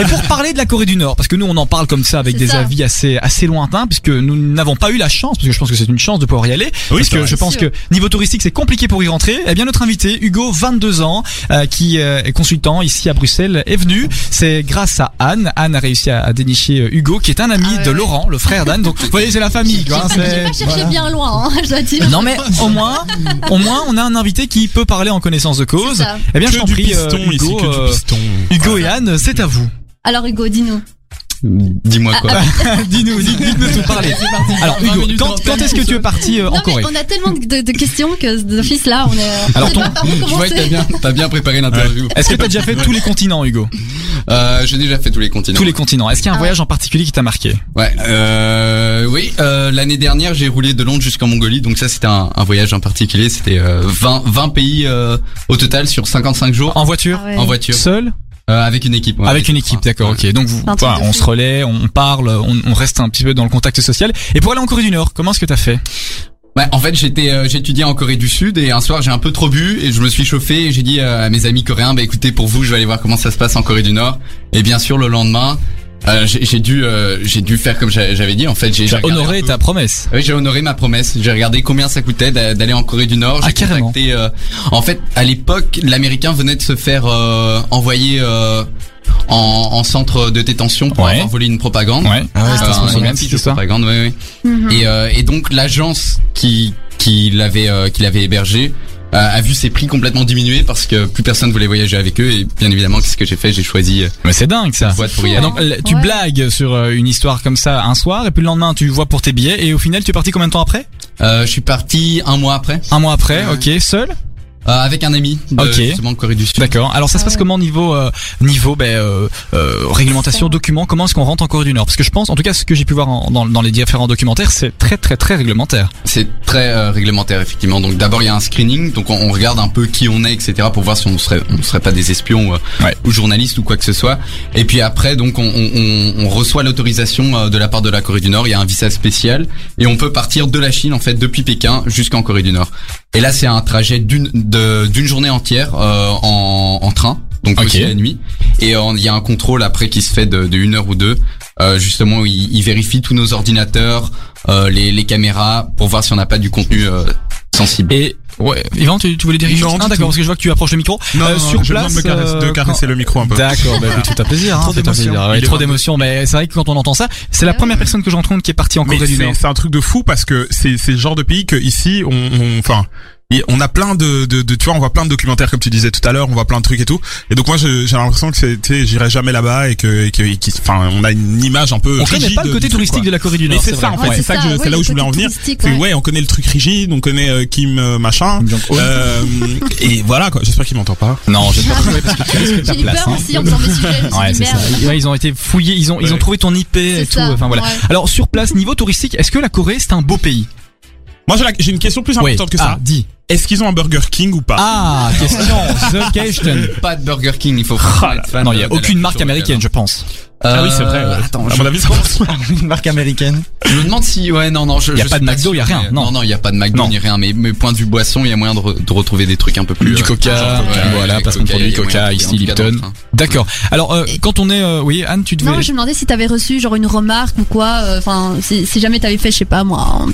Speaker 5: Et pour parler de la Corée du Nord, parce que nous on en parle comme ça avec des
Speaker 7: ça.
Speaker 5: avis assez assez lointains, puisque nous n'avons pas eu la chance, parce que je pense que c'est une chance de pouvoir y aller, parce
Speaker 8: c'est
Speaker 5: que
Speaker 8: vrai.
Speaker 5: je pense que niveau touristique c'est compliqué pour y rentrer. Eh bien notre invité Hugo, 22 ans, euh, qui euh, est consultant ici à Bruxelles, est venu. C'est grâce à Anne. Anne a réussi à, à dénicher euh, Hugo, qui est un ami
Speaker 7: Ah ouais,
Speaker 5: de
Speaker 7: ouais.
Speaker 5: Laurent, le frère d'Anne. Donc vous voyez c'est la famille. Quoi, hein,
Speaker 7: J'ai pas cherché
Speaker 5: voilà.
Speaker 7: bien loin, hein, je dois dire.
Speaker 5: Non mais au moins, au moins on a un invité qui peut parler en connaissance de cause. Eh bien je t'en prie, euh,
Speaker 8: ici,
Speaker 5: Hugo,
Speaker 8: que du
Speaker 5: euh. Hugo et Anne, c'est à vous.
Speaker 7: Alors Hugo, dis-nous.
Speaker 11: Dis-moi quoi.
Speaker 5: dis-nous, dis- dites-nous tout parler. Alors Hugo, quand, quand est-ce que tu es parti euh, en
Speaker 7: mais
Speaker 5: Corée
Speaker 7: on a tellement de, questions que d'office là, on est.
Speaker 5: Alors,
Speaker 7: on sait
Speaker 5: ton-
Speaker 11: Je vois que t'as bien, t'as bien préparé l'interview.
Speaker 5: Est-ce que tu as déjà fait tous les continents, Hugo
Speaker 11: Euh, j'ai déjà fait tous les continents.
Speaker 5: Tous les continents. Est-ce qu'il y a un
Speaker 7: Ah.
Speaker 5: voyage en particulier qui t'a marqué
Speaker 11: Ouais. Euh, oui. Euh, L'année dernière, j'ai roulé de Londres jusqu'en Mongolie, donc ça c'était un, un voyage en particulier. C'était euh, 20, 20 pays euh, au total sur 55 jours
Speaker 5: En voiture
Speaker 7: Ah ouais.
Speaker 11: en voiture,
Speaker 5: Seul
Speaker 11: Euh, avec une équipe. ouais.
Speaker 5: Avec une équipe, d'accord, ok. Donc vous, on se relaie, on parle, on, on reste un petit peu dans le contact social. Et pour aller en Corée du Nord, comment est-ce que t'as fait?
Speaker 11: Ouais, en fait, j'étais, euh, j'étudiais en Corée du Sud et un soir j'ai un peu trop bu et je me suis chauffé et j'ai dit euh, à mes amis coréens, bah écoutez, pour vous, je vais aller voir comment ça se passe en Corée du Nord. Et bien sûr, le lendemain, euh, j'ai j'ai dû, euh, j'ai dû faire comme j'a- j'avais dit. En fait, j'ai
Speaker 5: honoré ta promesse.
Speaker 11: Oui, j'ai honoré ma promesse. J'ai regardé combien ça coûtait d'a- d'aller en Corée du Nord.
Speaker 5: Ah,
Speaker 11: J'ai
Speaker 5: carrément.
Speaker 11: contacté. euh, en fait, à l'époque, l'Américain venait de se faire euh, envoyer euh, en, en centre de détention pour
Speaker 5: Ouais.
Speaker 11: avoir volé une propagande.
Speaker 5: Ouais. Ah ouais,
Speaker 11: Euh,
Speaker 5: son
Speaker 11: un propagande, oui, oui.
Speaker 7: Mhm.
Speaker 11: Et, euh, et donc l'agence qui qui l'avait euh, qui l'avait hébergé a vu ses prix complètement diminuer parce que plus personne voulait voyager avec eux. Et bien évidemment qu'est-ce que j'ai fait? J'ai choisi euh,
Speaker 5: Mais c'est dingue ça.
Speaker 11: boîte pour y
Speaker 5: donc l- tu
Speaker 7: Ouais.
Speaker 5: blagues sur euh, une histoire comme ça un soir et puis le lendemain tu vois pour tes billets. Et au final tu es parti combien de temps après?
Speaker 11: Euh, je suis parti un mois après.
Speaker 5: Un mois après,
Speaker 11: Ouais.
Speaker 5: ok, seul?
Speaker 11: Euh, avec un ami de
Speaker 5: Ok.
Speaker 11: justement de Corée du Sud.
Speaker 5: D'accord. Alors ça se passe
Speaker 7: ouais.
Speaker 5: comment niveau euh, niveau ben, euh, euh, réglementation, documents? Comment est-ce qu'on rentre en Corée du Nord? Parce que je pense, en tout cas, ce que j'ai pu voir en- dans, dans les différents documentaires, c'est très très très réglementaire.
Speaker 11: C'est très euh, réglementaire effectivement. Donc d'abord il y a un screening, donc on, on regarde un peu qui on est, etc. pour voir si on serait on serait pas des espions ou, euh,
Speaker 5: Ouais.
Speaker 11: ou journalistes ou quoi que ce soit. Et puis après donc on, on, on- on reçoit l'autorisation euh, de la part de la Corée du Nord. Il y a un visa spécial et on peut partir de la Chine en fait depuis Pékin jusqu'en Corée du Nord. Et là c'est un trajet d'une de- d'une journée entière euh, en, en train. Donc aussi la nuit. Et euh, il y a un contrôle après qui se fait de, de une heure ou deux. Euh, justement, il, il vérifie tous nos ordinateurs, euh, les, les caméras, pour voir si on n'a pas du contenu euh, sensible.
Speaker 5: Et ouais, Yvan, tu, tu voulais dire quelque
Speaker 8: Non,
Speaker 5: Ah d'accord, parce que je vois que tu approches le micro.
Speaker 8: Non,
Speaker 5: Euh,
Speaker 8: non,
Speaker 5: sur
Speaker 8: je
Speaker 5: place,
Speaker 8: demande de caresser, le micro un peu.
Speaker 5: D'accord, bah, tout à plaisir. Hein,
Speaker 8: Trop d'émotions.
Speaker 5: plaisir. Ouais, trop d'émotions, mais c'est vrai que quand on entend ça, c'est la première personne que je rencontre qui est partie en Corée du
Speaker 8: c'est
Speaker 5: Nord.
Speaker 8: c'est un truc de fou parce que c'est c'est le genre de pays que ici on on- enfin et on a plein de, de, de tu vois on voit plein de documentaires comme tu disais tout à l'heure on voit plein de trucs et tout et donc moi je- j'ai l'impression que c'est tu sais j'irai jamais là-bas et que et que et qu'il- enfin on a une image un peu
Speaker 5: On connaît
Speaker 8: rigide
Speaker 5: pas le côté touristique
Speaker 8: quoi.
Speaker 5: de la Corée du
Speaker 8: Mais
Speaker 5: Nord.
Speaker 8: c'est ça
Speaker 5: vrai.
Speaker 8: en fait
Speaker 5: Ouais.
Speaker 8: c'est ça que
Speaker 7: ouais,
Speaker 8: c'est là où je voulais en venir
Speaker 7: ouais.
Speaker 8: ouais on connaît le truc rigide on connaît euh, Kim euh, machin euh, et voilà quoi j'espère qu'il m'entend pas
Speaker 5: Non, je vais pas
Speaker 7: J'ai eu
Speaker 5: place.
Speaker 7: peur
Speaker 5: hein.
Speaker 7: aussi en faisant sujets.
Speaker 5: Ils ont été fouillés, ils ont ils ont trouvé ton IP et tout. Enfin voilà. Alors sur place, niveau touristique, est-ce que la Corée c'est un beau pays?
Speaker 8: Moi j'ai une question plus importante que
Speaker 5: Ah,
Speaker 8: ça
Speaker 5: dis.
Speaker 8: est-ce qu'ils ont un Burger King ou pas?
Speaker 5: Ah, question. The question.
Speaker 11: Pas de Burger King, il faut.
Speaker 8: Ah là
Speaker 11: être fan
Speaker 5: Non, il y a aucune marque américaine, je pense.
Speaker 8: ah oui c'est vrai
Speaker 11: Euh,
Speaker 8: ouais.
Speaker 11: Attends,
Speaker 8: à
Speaker 11: je,
Speaker 8: mon avis c'est
Speaker 5: Une marque américaine.
Speaker 11: je me demande si, ouais, non, non, je.
Speaker 5: Y a
Speaker 11: je
Speaker 5: pas de McDo,
Speaker 11: sûr,
Speaker 5: y a rien, non.
Speaker 11: Non, il y a pas de McDo ni rien. Mais, mais point de vue boisson, il y a moyen de, re- de retrouver des trucs un peu plus.
Speaker 5: Du
Speaker 11: euh,
Speaker 5: Coca, voilà,
Speaker 11: il y
Speaker 5: produit Coca, ici Lipton. D'accord. Alors euh, quand on est, euh, oui, Anne, tu devais.
Speaker 7: Non, je me demandais si t'avais reçu genre une remarque ou quoi. Enfin, si, si jamais t'avais fait, je sais pas moi.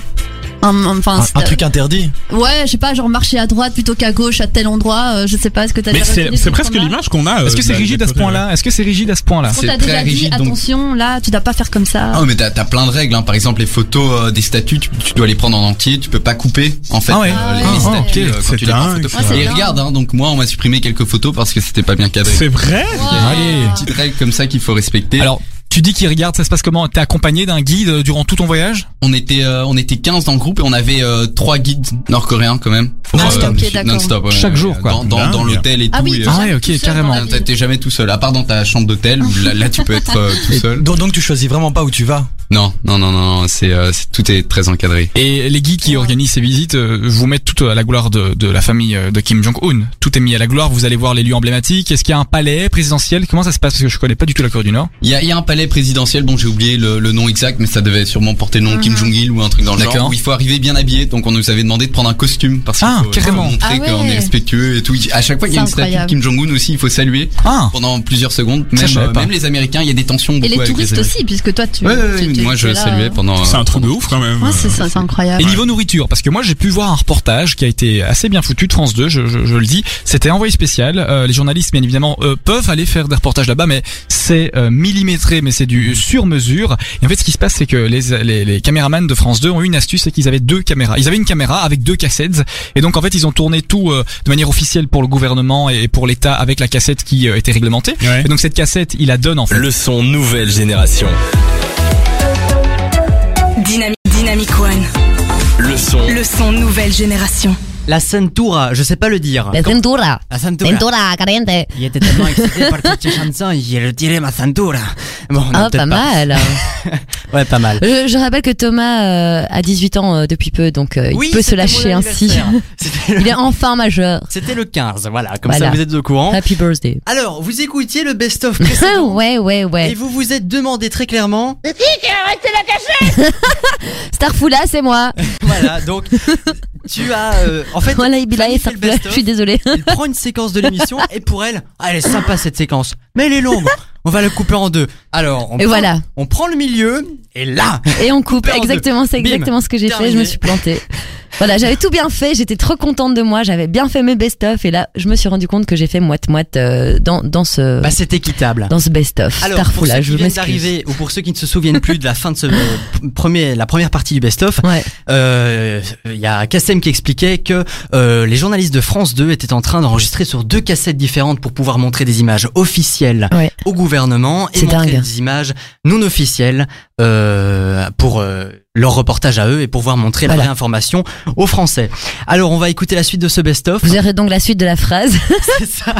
Speaker 7: Un- un- Enfin,
Speaker 10: Un, truc interdit.
Speaker 7: Ouais, je sais pas, genre marcher à droite plutôt qu'à gauche à tel endroit. euh, je sais pas, est-ce que t'as
Speaker 8: mais c'est presque l'image qu'on a euh,
Speaker 5: Est-ce que c'est rigide
Speaker 8: de
Speaker 5: à ce point-là Est-ce que c'est rigide à ce point-là
Speaker 11: C'est
Speaker 7: t'a
Speaker 11: très
Speaker 7: déjà
Speaker 11: rigide,
Speaker 7: dit
Speaker 11: donc-
Speaker 7: attention, là, tu dois pas faire comme ça.
Speaker 11: Ah mais t'as t'as plein de règles hein. par exemple les photos euh, des statues tu, tu dois les prendre en entier tu peux pas couper en fait
Speaker 5: Ah ouais.
Speaker 11: euh,
Speaker 7: Ah
Speaker 11: les, les
Speaker 5: Ah,
Speaker 11: statues
Speaker 5: ok.
Speaker 11: quand
Speaker 8: C'est
Speaker 11: tu les prends et regarde hein, donc moi on m'a supprimé quelques photos parce que c'était pas bien cadré
Speaker 8: c'est vrai.
Speaker 5: Allez.
Speaker 11: petites règles comme ça qu'il faut respecter
Speaker 5: Alors, tu dis qu'il regarde, ça se passe comment? T'es accompagné d'un guide euh, durant tout ton voyage?
Speaker 11: On était euh, on était 15 dans le groupe et on avait euh, trois guides nord-coréens quand même
Speaker 7: Non-stop.
Speaker 11: euh, non-stop ouais,
Speaker 5: Chaque jour, quoi.
Speaker 11: dans, dans, l'hôtel et
Speaker 7: Ah
Speaker 11: tout
Speaker 7: oui,
Speaker 11: et,
Speaker 5: Ah ouais, ok, carrément.
Speaker 11: t'es jamais tout seul à part dans ta chambre d'hôtel où là, là tu peux être euh, tout seul
Speaker 10: Donc, donc tu choisis vraiment pas où tu vas?
Speaker 11: non non non non c'est euh, tout est très encadré
Speaker 5: Et les guides qui organisent ces visites euh, vous mettent tout à la gloire de, de la famille de Kim Jong-un. Tout est mis à la gloire. Vous allez voir les lieux emblématiques. Est-ce qu'il y a un palais présidentiel? Comment ça se passe? Parce que je connais pas du tout la Corée du Nord.
Speaker 11: Il y a, il y a un palais présidentiel dont j'ai oublié le, le nom exact, mais ça devait sûrement porter le nom Kim Jong-il ou un truc dans le
Speaker 5: D'accord.
Speaker 11: genre. Où il faut arriver bien habillé, donc on nous avait demandé de prendre un costume parce qu'il
Speaker 5: Ah,
Speaker 11: faut,
Speaker 5: carrément.
Speaker 11: montrer
Speaker 7: Ah
Speaker 11: qu'on est respectueux et tout. À chaque fois qu'il y a une
Speaker 7: C'est
Speaker 11: statue de. Kim Jong-un aussi, il faut saluer
Speaker 5: Ah.
Speaker 11: pendant plusieurs secondes. Même, euh, même les Américains, il y a des tensions beaucoup
Speaker 7: Et les
Speaker 11: avec
Speaker 7: touristes
Speaker 11: les
Speaker 7: aussi, puisque toi, tu.
Speaker 11: Ouais, ouais,
Speaker 7: tu-
Speaker 11: ouais,
Speaker 7: tu-
Speaker 11: moi
Speaker 7: tu
Speaker 11: je saluais
Speaker 7: euh.
Speaker 11: pendant.
Speaker 8: c'est un truc de ouf quand même
Speaker 7: Ouais, c'est ça, c'est incroyable.
Speaker 5: Et niveau nourriture, parce que moi j'ai pu voir un reportage qui a été assez bien foutu de France 2, je, je, je le dis. C'était envoyé spécial. Euh, les journalistes, bien évidemment, euh, peuvent aller faire des reportages là-bas, mais c'est euh, millimétré, mais c'est du sur mesure. Et en fait, ce qui se passe, c'est que les, les, les caméramans de France 2 ont eu une astuce, c'est qu'ils avaient deux caméras. Ils avaient une caméra avec deux cassettes, et donc en fait, ils ont tourné tout euh, de manière officielle pour le gouvernement et pour l'État avec la cassette qui euh, était réglementée.
Speaker 8: Ouais.
Speaker 5: Et donc cette cassette, il la donne en fait.
Speaker 2: Le son nouvelle génération.
Speaker 1: Dynamic, Dynamic One.
Speaker 2: Le son.
Speaker 1: Le son nouvelle génération.
Speaker 3: La Centura, je sais pas le dire.
Speaker 4: La cintura.
Speaker 3: La Centura.
Speaker 4: Cintura caliente.
Speaker 3: Il était tellement excité par toutes ces chansons, il retiré ma Centura. Bon,
Speaker 4: Ah,
Speaker 3: peut-être
Speaker 4: pas mal.
Speaker 3: Ouais, pas mal.
Speaker 4: Je, je rappelle que Thomas euh, a 18 ans euh, depuis peu, donc euh, il peut se lâcher ainsi.
Speaker 3: le-
Speaker 4: Il est enfin majeur.
Speaker 3: C'était le 15, voilà, comme
Speaker 4: Voilà.
Speaker 3: ça vous êtes au courant.
Speaker 4: Happy birthday.
Speaker 3: Alors, vous écoutiez le best-of précédent
Speaker 4: ouais, ouais,
Speaker 3: et
Speaker 4: ouais.
Speaker 3: vous vous êtes demandé très clairement,
Speaker 4: Starfoula, c'est moi.
Speaker 3: Voilà, donc tu as, euh, en fait,
Speaker 4: Voilà, Ibila
Speaker 3: le
Speaker 4: je
Speaker 3: best-of.
Speaker 4: suis désolée.
Speaker 3: elle prend une séquence de l'émission et pour elle, ah, elle est sympa cette séquence, mais elle est longue. On va la couper en deux. Alors, on
Speaker 4: Et
Speaker 3: prend,
Speaker 4: voilà.
Speaker 3: on prend le milieu et là,
Speaker 4: Et on coupe, exactement, c'est
Speaker 3: Bim.
Speaker 4: exactement ce que j'ai fait, je
Speaker 3: Terminé.
Speaker 4: me suis plantée. Voilà, j'avais tout bien fait, j'étais trop contente de moi, j'avais bien fait mes best-of et là, je me suis rendu compte que j'ai fait moite-moite euh, dans, dans ce,
Speaker 3: bah c'est équitable.
Speaker 4: dans ce best-of.
Speaker 3: Alors, pour ceux qui viennent d'arriver ou pour ceux qui ne se souviennent plus de la fin de ce euh, premier, la première partie du best-of,
Speaker 4: Ouais.
Speaker 3: euh, il y a Kassem qui expliquait que euh, les journalistes de France 2 étaient en train d'enregistrer sur deux cassettes différentes pour pouvoir montrer des images officielles
Speaker 4: Ouais.
Speaker 3: au gouvernement et montrer
Speaker 4: dingue.
Speaker 3: des images non officielles euh, pour euh, leur reportage à eux et pouvoir montrer la vraie information aux Français. Alors on va écouter la suite de ce best-of.
Speaker 4: Vous aurez donc la suite de la phrase.
Speaker 3: C'est ça.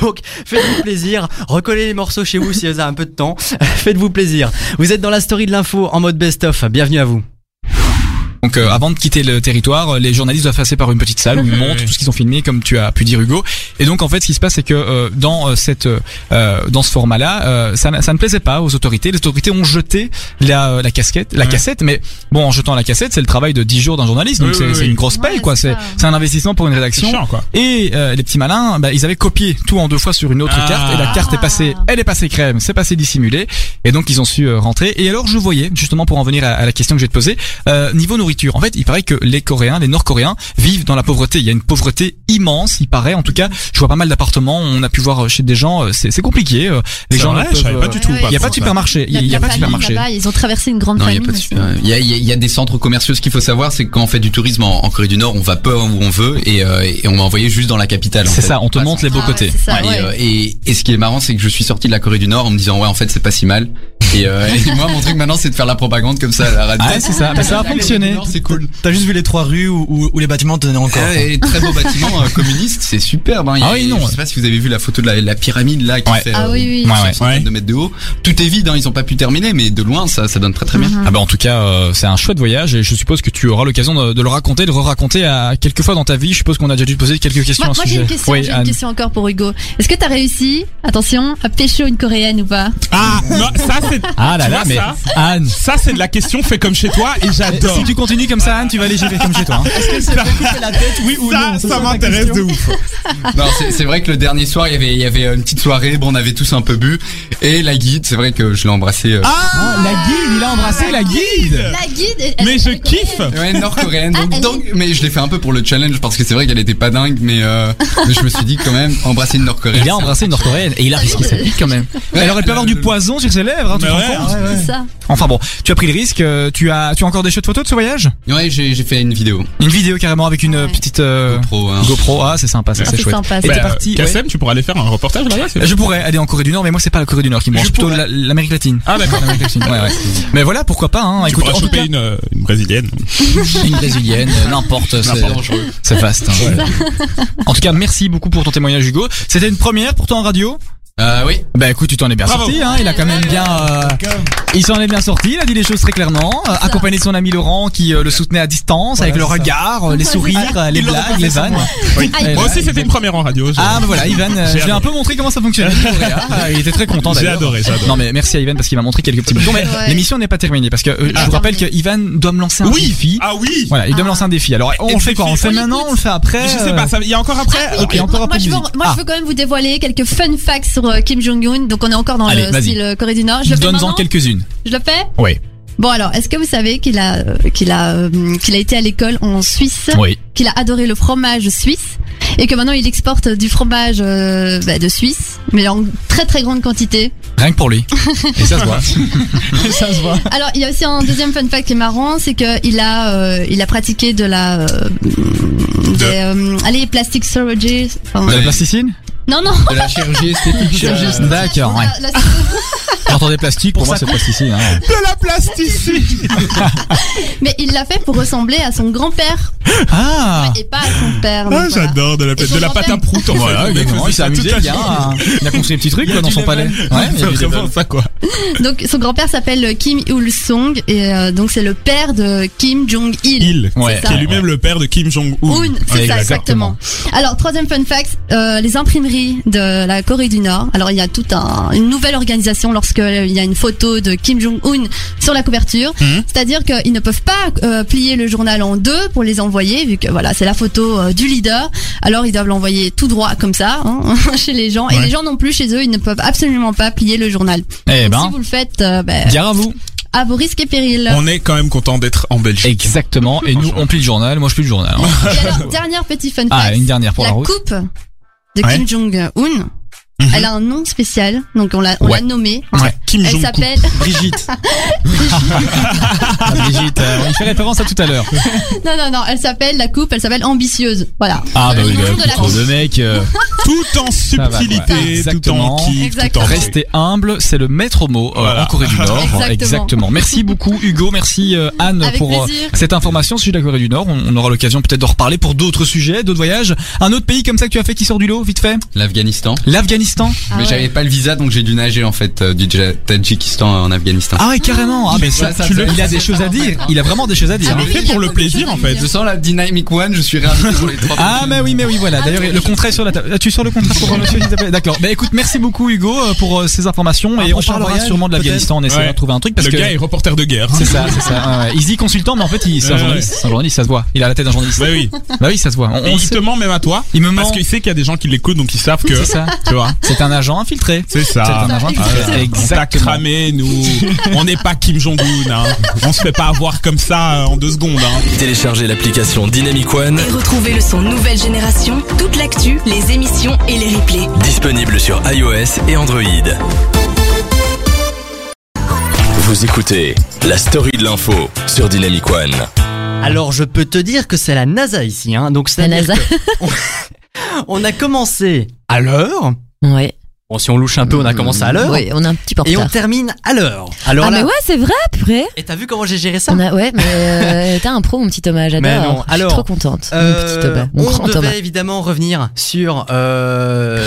Speaker 3: Donc faites-vous plaisir, recollez les morceaux chez vous si vous avez un peu de temps. Faites-vous plaisir. Vous êtes dans la story de l'info en mode best-of. Bienvenue à vous.
Speaker 5: Donc euh, avant de quitter le territoire, les journalistes doivent passer par une petite salle où ils montrent tout ce qu'ils ont filmé, comme tu as pu dire Hugo. Et donc en fait, ce qui se passe, c'est que euh, dans euh, cette euh, dans ce format-là, euh, ça, ça ne plaisait pas aux autorités. Les autorités ont jeté la, la casquette, la cassette. Mais bon, en jetant la cassette, c'est le travail de 10 jours d'un journaliste. Donc
Speaker 8: Oui,
Speaker 5: c'est
Speaker 8: oui,
Speaker 5: c'est
Speaker 8: oui.
Speaker 5: une grosse paye, quoi. C'est c'est un investissement pour une rédaction.
Speaker 8: C'est chiant, quoi.
Speaker 5: Et euh, les petits malins, bah, ils avaient copié tout en deux fois sur une autre
Speaker 8: Ah.
Speaker 5: carte. Et la carte est passée, elle est passée crème, c'est passé dissimulé. Et donc ils ont su euh, rentrer. Et alors je voyais, justement pour en venir à, à la question que je vais te poser, euh, niveau nourriture. En fait, il paraît que les Coréens, les Nord-Coréens vivent dans la pauvreté. Il y a une pauvreté immense, il paraît. En tout cas, je vois pas mal d'appartements. On a pu voir chez des gens, euh, c'est compliqué. euh, Les
Speaker 8: C'est
Speaker 5: gens
Speaker 8: vrai,
Speaker 5: peuvent,
Speaker 8: pas
Speaker 5: euh,
Speaker 8: du tout,
Speaker 5: Il y a pas de supermarché. Il y a, pas de supermarché.
Speaker 7: ils ont traversé une grande
Speaker 11: Non, il y a
Speaker 7: famine.
Speaker 11: Il y a, des centres commerciaux. Ce qu'il faut savoir, c'est que quand on fait du tourisme en, en Corée du Nord, on va pas où on veut et, euh, et on m'a envoyé juste dans la capitale. en
Speaker 5: C'est
Speaker 11: fait.
Speaker 5: ça, on te montre les beaux
Speaker 7: Ah
Speaker 5: côtés.
Speaker 11: et,
Speaker 7: ouais.
Speaker 11: euh, et, et ce qui est marrant, c'est que je suis sorti de la Corée du Nord en me disant ouais, en fait, c'est pas si mal. Et, euh, et moi, mon truc maintenant, c'est de faire la propagande comme ça à la radio.
Speaker 5: Ah, c'est ça. Mais ça a fonctionné.
Speaker 11: C'est cool.
Speaker 10: T'as juste vu les trois rues où, où, où les bâtiments tenaient encore.
Speaker 11: Ah, et très beau bâtiment euh, communiste, c'est superbe. Hein. Il y a-
Speaker 5: Ah oui, non.
Speaker 11: Je sais pas si vous avez vu la photo de la, la pyramide là qui
Speaker 5: Ouais.
Speaker 11: fait
Speaker 7: Ah
Speaker 11: euh,
Speaker 7: oui, oui.
Speaker 5: Ouais, ouais.
Speaker 11: de mètres de haut. Tout est vide, hein, ils ont pas pu terminer, mais de loin, ça, ça donne très très bien.
Speaker 7: Mhm.
Speaker 5: Ah bah en tout cas euh, c'est un chouette voyage et je suppose que tu auras l'occasion de, de le raconter, de le raconter à quelques fois dans ta vie. Je suppose qu'on a déjà dû te poser quelques questions
Speaker 7: Moi,
Speaker 5: à ce
Speaker 7: moi, j'ai
Speaker 5: sujet.
Speaker 7: une question,
Speaker 5: Oui,
Speaker 7: j'ai une
Speaker 5: Anne.
Speaker 7: question encore pour Hugo. Est-ce que t'as réussi, attention, à pécho une coréenne ou pas?
Speaker 8: Ah, non, ça c'est.
Speaker 5: Ah là
Speaker 8: tu
Speaker 5: là
Speaker 8: vois
Speaker 5: mais
Speaker 8: ça?
Speaker 5: Anne.
Speaker 8: Ça c'est de la question fait comme chez toi et j'adore.
Speaker 5: Si tu continues comme ça Anne, tu vas aller gérer comme chez toi. hein.
Speaker 10: la tête, oui ou
Speaker 8: Ça, ça m'intéresse de ouf.
Speaker 11: Non, c'est- c'est vrai que le dernier soir, il y avait, il y avait une petite soirée, bon, on avait tous un peu bu, et la guide, c'est vrai que je l'ai embrassée. euh,
Speaker 8: Ah,
Speaker 5: la guide, il a embrassé la guide.
Speaker 7: La guide
Speaker 8: Mais je kiffe.
Speaker 11: Ouais, nord-coréenne.
Speaker 7: Ah,
Speaker 11: Donc, mais je l'ai fait un peu pour le challenge parce que c'est vrai qu'elle était pas dingue, mais, euh, mais je me suis dit quand même embrasser une nord-coréenne.
Speaker 5: Il a embrassé une nord-coréenne et il a risqué sa vie quand même. Elle aurait pu avoir du poison sur ses lèvres, hein, tu te rends
Speaker 8: ouais,
Speaker 5: compte
Speaker 7: C'est ça.
Speaker 5: Enfin bon, tu as pris le risque. euh, Tu as, tu as encore des chouettes photos de ce voyage?
Speaker 11: Ouais, j'ai j'ai fait une vidéo.
Speaker 5: Une vidéo carrément avec une
Speaker 7: Ouais.
Speaker 5: petite euh,
Speaker 11: GoPro, hein.
Speaker 5: GoPro. Ah c'est sympa, ça
Speaker 7: Ah,
Speaker 5: c'est
Speaker 7: c'est
Speaker 5: chouette.
Speaker 7: sympa,
Speaker 5: Et
Speaker 7: ça.
Speaker 5: t'es
Speaker 8: Bah,
Speaker 5: parti. ouais.
Speaker 8: Kassem, tu pourrais aller faire un reportage là-bas. c'est-
Speaker 5: Je pourrais aller en Corée du Nord, mais moi c'est pas la Corée du Nord qui me branche,
Speaker 8: Je
Speaker 5: plutôt la- l'Amérique latine.
Speaker 8: Ah d'accord.
Speaker 5: L'Amérique latine, ouais, ouais. Mais voilà, pourquoi pas. Hein.
Speaker 8: Tu
Speaker 5: Écoute,
Speaker 8: pourras
Speaker 5: en tout
Speaker 8: choper
Speaker 5: cas,
Speaker 8: une, euh, une brésilienne.
Speaker 5: une brésilienne, euh, n'importe, c'est-
Speaker 11: N'importe
Speaker 5: c'est vaste. hein. En tout cas, merci beaucoup pour ton témoignage, Hugo. C'était une première pour toi en radio?
Speaker 11: Euh, oui.
Speaker 5: Bah écoute, tu t'en es bien
Speaker 8: Bravo.
Speaker 5: sorti, hein. Il a quand même bien, euh, il s'en est bien sorti. Il a dit les choses très clairement, euh, accompagné de son ami Laurent qui euh, le soutenait à distance avec le regard, euh, les sourires, les blagues, les vannes.
Speaker 8: Oui.
Speaker 5: Aïe.
Speaker 8: Moi aussi c'était une première en radio. je-
Speaker 5: Ah bah voilà, Ivan,
Speaker 8: J'ai
Speaker 5: je lui ai un peu montré comment ça fonctionnait. Euh, Il était très content
Speaker 8: J'ai adoré, j'ai adoré.
Speaker 5: Non mais merci à Ivan parce qu'il m'a montré quelques petits boutons. Mais
Speaker 7: Ouais.
Speaker 5: l'émission n'est pas terminée parce que euh, je
Speaker 7: Ah.
Speaker 5: vous rappelle que Ivan doit me lancer un
Speaker 8: Oui.
Speaker 5: défi.
Speaker 8: Ah oui.
Speaker 5: Voilà, il doit me lancer un défi. Alors on le fait quoi? On le fait maintenant. On le fait après?
Speaker 8: Je sais pas. Il y a encore après?
Speaker 7: Ah
Speaker 5: Ok, encore un
Speaker 7: moi,
Speaker 5: Ah.
Speaker 7: je veux quand même vous dévoiler quelques fun facts sur euh, Kim Jong-un. Donc, on est encore dans
Speaker 5: Allez,
Speaker 7: le style Corée du Nord. Je le fais
Speaker 5: Donne-en quelques-unes.
Speaker 7: Je le fais
Speaker 5: Oui.
Speaker 7: Bon alors, est-ce que vous savez qu'il a euh, qu'il a euh, qu'il a été à l'école en Suisse,
Speaker 5: Oui.
Speaker 7: qu'il a adoré le fromage suisse et que maintenant il exporte du fromage euh, bah, de Suisse, mais en très très grande quantité.
Speaker 5: Rien que pour lui. Et ça se voit. Et ça se voit.
Speaker 7: Alors il y a aussi un deuxième fun fact qui est marrant, c'est que il a euh, il a pratiqué de la euh, des, euh, allez plastic surgery. enfin,
Speaker 5: De la plasticine?
Speaker 7: Non non.
Speaker 11: De la chirurgie esthétique. euh,
Speaker 5: D'accord, ouais.
Speaker 7: La-
Speaker 5: plastique, pour moi c'est plasticine. hein.
Speaker 8: De la plasticine.
Speaker 7: mais il l'a fait pour ressembler à son grand-père
Speaker 5: Ah
Speaker 7: et pas à son père.
Speaker 8: Ah, j'adore de la de la pâte à prout. en
Speaker 5: Voilà, exactement. Il s'est amusé, gars.
Speaker 8: journée.
Speaker 5: hein. Il a construit des petits trucs
Speaker 8: Il a
Speaker 5: quoi, dans son palais. Ouais, il y a
Speaker 8: vraiment ça quoi.
Speaker 7: Donc son grand-père s'appelle Kim Il Sung et euh, donc c'est le père de Kim Jong Il.
Speaker 8: Il,
Speaker 5: Ouais.
Speaker 8: qui est lui-même le père de Kim Jong Un.
Speaker 7: Un, c'est ça
Speaker 5: exactement.
Speaker 7: exactement. Alors troisième fun fact, euh, les imprimeries de la Corée du Nord. Alors il y a toute un, une nouvelle organisation lorsque il y a une photo de Kim Jong Un sur la couverture.
Speaker 8: Mhm.
Speaker 7: C'est-à-dire qu'ils ne peuvent pas euh, plier le journal en deux pour les envoyer vu que voilà c'est la photo euh, du leader. Alors ils doivent l'envoyer tout droit comme ça hein, chez les gens et les gens non plus chez eux ils ne peuvent absolument pas plier le journal.
Speaker 5: Eh
Speaker 7: Donc,
Speaker 5: ben,
Speaker 7: si vous le faites, euh, ben,
Speaker 5: à vous.
Speaker 7: à vos risques et périls.
Speaker 8: On est quand même content d'être en Belgique.
Speaker 5: Exactement. Et nous, on plie le journal. Moi, je plie le journal. hein.
Speaker 7: Et alors, dernière petit fun fact.
Speaker 5: Ah, une dernière pour la
Speaker 7: la
Speaker 5: route.
Speaker 7: coupe de. Kim Jong-un, elle a un nom spécial, donc on l'a on
Speaker 5: Ouais.
Speaker 7: l'a nommée.
Speaker 8: Ouais. Kim
Speaker 7: Elle s'appelle.
Speaker 5: Brigitte. Ah, Brigitte, euh, il fait référence à tout à l'heure.
Speaker 7: non non non, elle s'appelle la coupe, elle s'appelle ambitieuse. Voilà.
Speaker 5: Ah bah
Speaker 7: Le
Speaker 5: oui,
Speaker 7: nom
Speaker 5: bah,
Speaker 7: de la
Speaker 5: écoute,
Speaker 7: coupe.
Speaker 5: le mec, euh,
Speaker 8: tout en
Speaker 5: Ça va,
Speaker 8: subtilité, tout
Speaker 5: Exactement.
Speaker 8: en kiff, tout en
Speaker 7: Exactement.
Speaker 5: Restez humble, c'est le maître mot euh,
Speaker 8: Voilà.
Speaker 5: en Corée du Nord.
Speaker 7: Exactement.
Speaker 5: Merci beaucoup Hugo, merci euh, Anne
Speaker 7: Avec
Speaker 5: pour euh, cette information sur la Corée du Nord. On, on aura l'occasion peut-être de reparler pour d'autres sujets, d'autres voyages. Un autre pays comme ça que tu as fait qui sort du lot, vite fait?
Speaker 11: L'Afghanistan.
Speaker 5: L'Afghanistan.
Speaker 7: Ah
Speaker 11: mais
Speaker 7: ouais.
Speaker 11: j'avais pas le visa donc j'ai dû nager en fait euh, du Tadjikistan en Afghanistan.
Speaker 5: Ah ouais carrément. Ah mais ça,
Speaker 11: Ouais, ça,
Speaker 5: tu le-
Speaker 11: ça,
Speaker 5: il a des choses à dire. Il a vraiment des choses à dire.
Speaker 7: Ah,
Speaker 8: Mais
Speaker 7: mais
Speaker 8: fait pour le plaisir, en fait.
Speaker 11: Je sens la Dynamic One, je suis pour les trois
Speaker 5: Ah mais oui mais oui voilà. D'ailleurs le contrat est sur la table. Ah, Tu sors le contrat pour monsieur. D'accord. Bah écoute merci beaucoup Hugo euh, pour euh, ces informations et on parlera sûrement de l'Afghanistan. On essaiera de trouver un truc parce
Speaker 8: le
Speaker 5: que
Speaker 8: gars est reporter de guerre. hein.
Speaker 5: c'est ça c'est ça. Il se dit consultant mais en fait il c'est un journaliste. C'est un journaliste ça se voit. Il a la tête d'un journaliste.
Speaker 8: Ouais, oui.
Speaker 5: Bah oui ça se voit. On,
Speaker 8: il
Speaker 5: sait.
Speaker 8: te ment même à toi.
Speaker 5: Il me ment.
Speaker 8: Parce qu'il sait qu'il y a des gens qui l'écoutent donc ils savent que.
Speaker 5: C'est ça.
Speaker 8: Tu vois.
Speaker 5: C'est un agent infiltré.
Speaker 8: C'est ça.
Speaker 5: C'est un agent infiltré.
Speaker 8: Voilà. On
Speaker 5: Exactement.
Speaker 8: cramé, nous. On n'est pas Kim Jong-un, hein. On se fait pas avoir comme ça euh, en deux secondes, hein.
Speaker 2: Téléchargez l'application Dynamic One,
Speaker 1: Et retrouvez le son nouvelle génération, toute l'actu, les émissions et les replays.
Speaker 2: disponible sur iOS et Android. Vous écoutez la story de l'info sur Dynamic One.
Speaker 3: Alors je peux te dire que c'est la NASA ici, hein. Donc c'est
Speaker 4: La NASA.
Speaker 3: On a commencé à l'heure.
Speaker 4: Ouais.
Speaker 3: Bon, si on louche un peu, on a commencé à l'heure.
Speaker 4: Oui, on a un petit peu en
Speaker 3: Et on
Speaker 4: retard.
Speaker 3: termine à l'heure. Alors
Speaker 4: ah
Speaker 3: là,
Speaker 4: mais ouais, c'est vrai, purée.
Speaker 3: et t'as vu comment j'ai géré ça
Speaker 4: On a, ouais, mais euh, t'as un pro, mon petit Thomas, j'adore.
Speaker 3: Mais non,
Speaker 4: Je suis
Speaker 3: alors,
Speaker 4: trop contente. mon
Speaker 3: Euh,
Speaker 4: petit Thomas, mon
Speaker 3: on
Speaker 4: grand
Speaker 3: devait
Speaker 4: Thomas.
Speaker 3: évidemment revenir sur euh,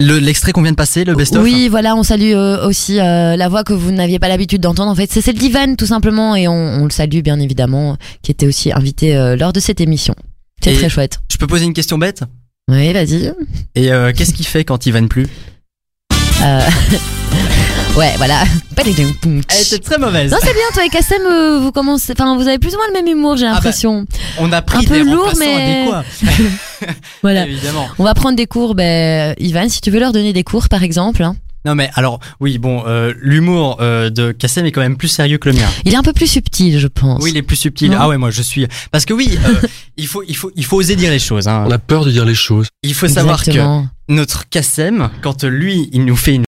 Speaker 3: le- l'extrait qu'on vient de passer, le best-of.
Speaker 4: Oui, voilà, on salue euh, aussi euh, la voix que vous n'aviez pas l'habitude d'entendre. En fait, c'est celle d'Ivan, tout simplement, et on, on le salue bien évidemment, qui était aussi invité euh, lors de cette émission. C'est
Speaker 3: Et-
Speaker 4: très chouette.
Speaker 3: Je peux poser une question bête?
Speaker 4: Oui, vas-y.
Speaker 3: Et euh, qu'est-ce qu'il fait quand il vanne plus?
Speaker 4: Euh, ouais, voilà.
Speaker 3: Elle était très mauvaise.
Speaker 4: Non, c'est bien, toi et Kassem, euh, vous commencez, enfin, vous avez plus ou moins le même humour, j'ai
Speaker 3: bah,
Speaker 4: l'impression.
Speaker 3: On a pris
Speaker 4: un peu
Speaker 3: des
Speaker 4: lourd, mais- voilà.
Speaker 3: Évidemment.
Speaker 4: On va prendre des cours, ben, Ivan, si tu veux leur donner des cours, par exemple. hein.
Speaker 3: Non mais alors, oui, bon, euh, l'humour euh, de Kassem est quand même plus sérieux que le mien.
Speaker 4: Il est un peu plus subtil, je pense.
Speaker 3: Oui, il est plus subtil.
Speaker 4: Non.
Speaker 3: Ah ouais, moi je suis. Parce que oui, euh, il faut, il faut, il faut oser dire les choses. Hein.
Speaker 12: On a peur de dire les choses.
Speaker 3: Il faut savoir que notre Kassem, quand lui, il nous fait une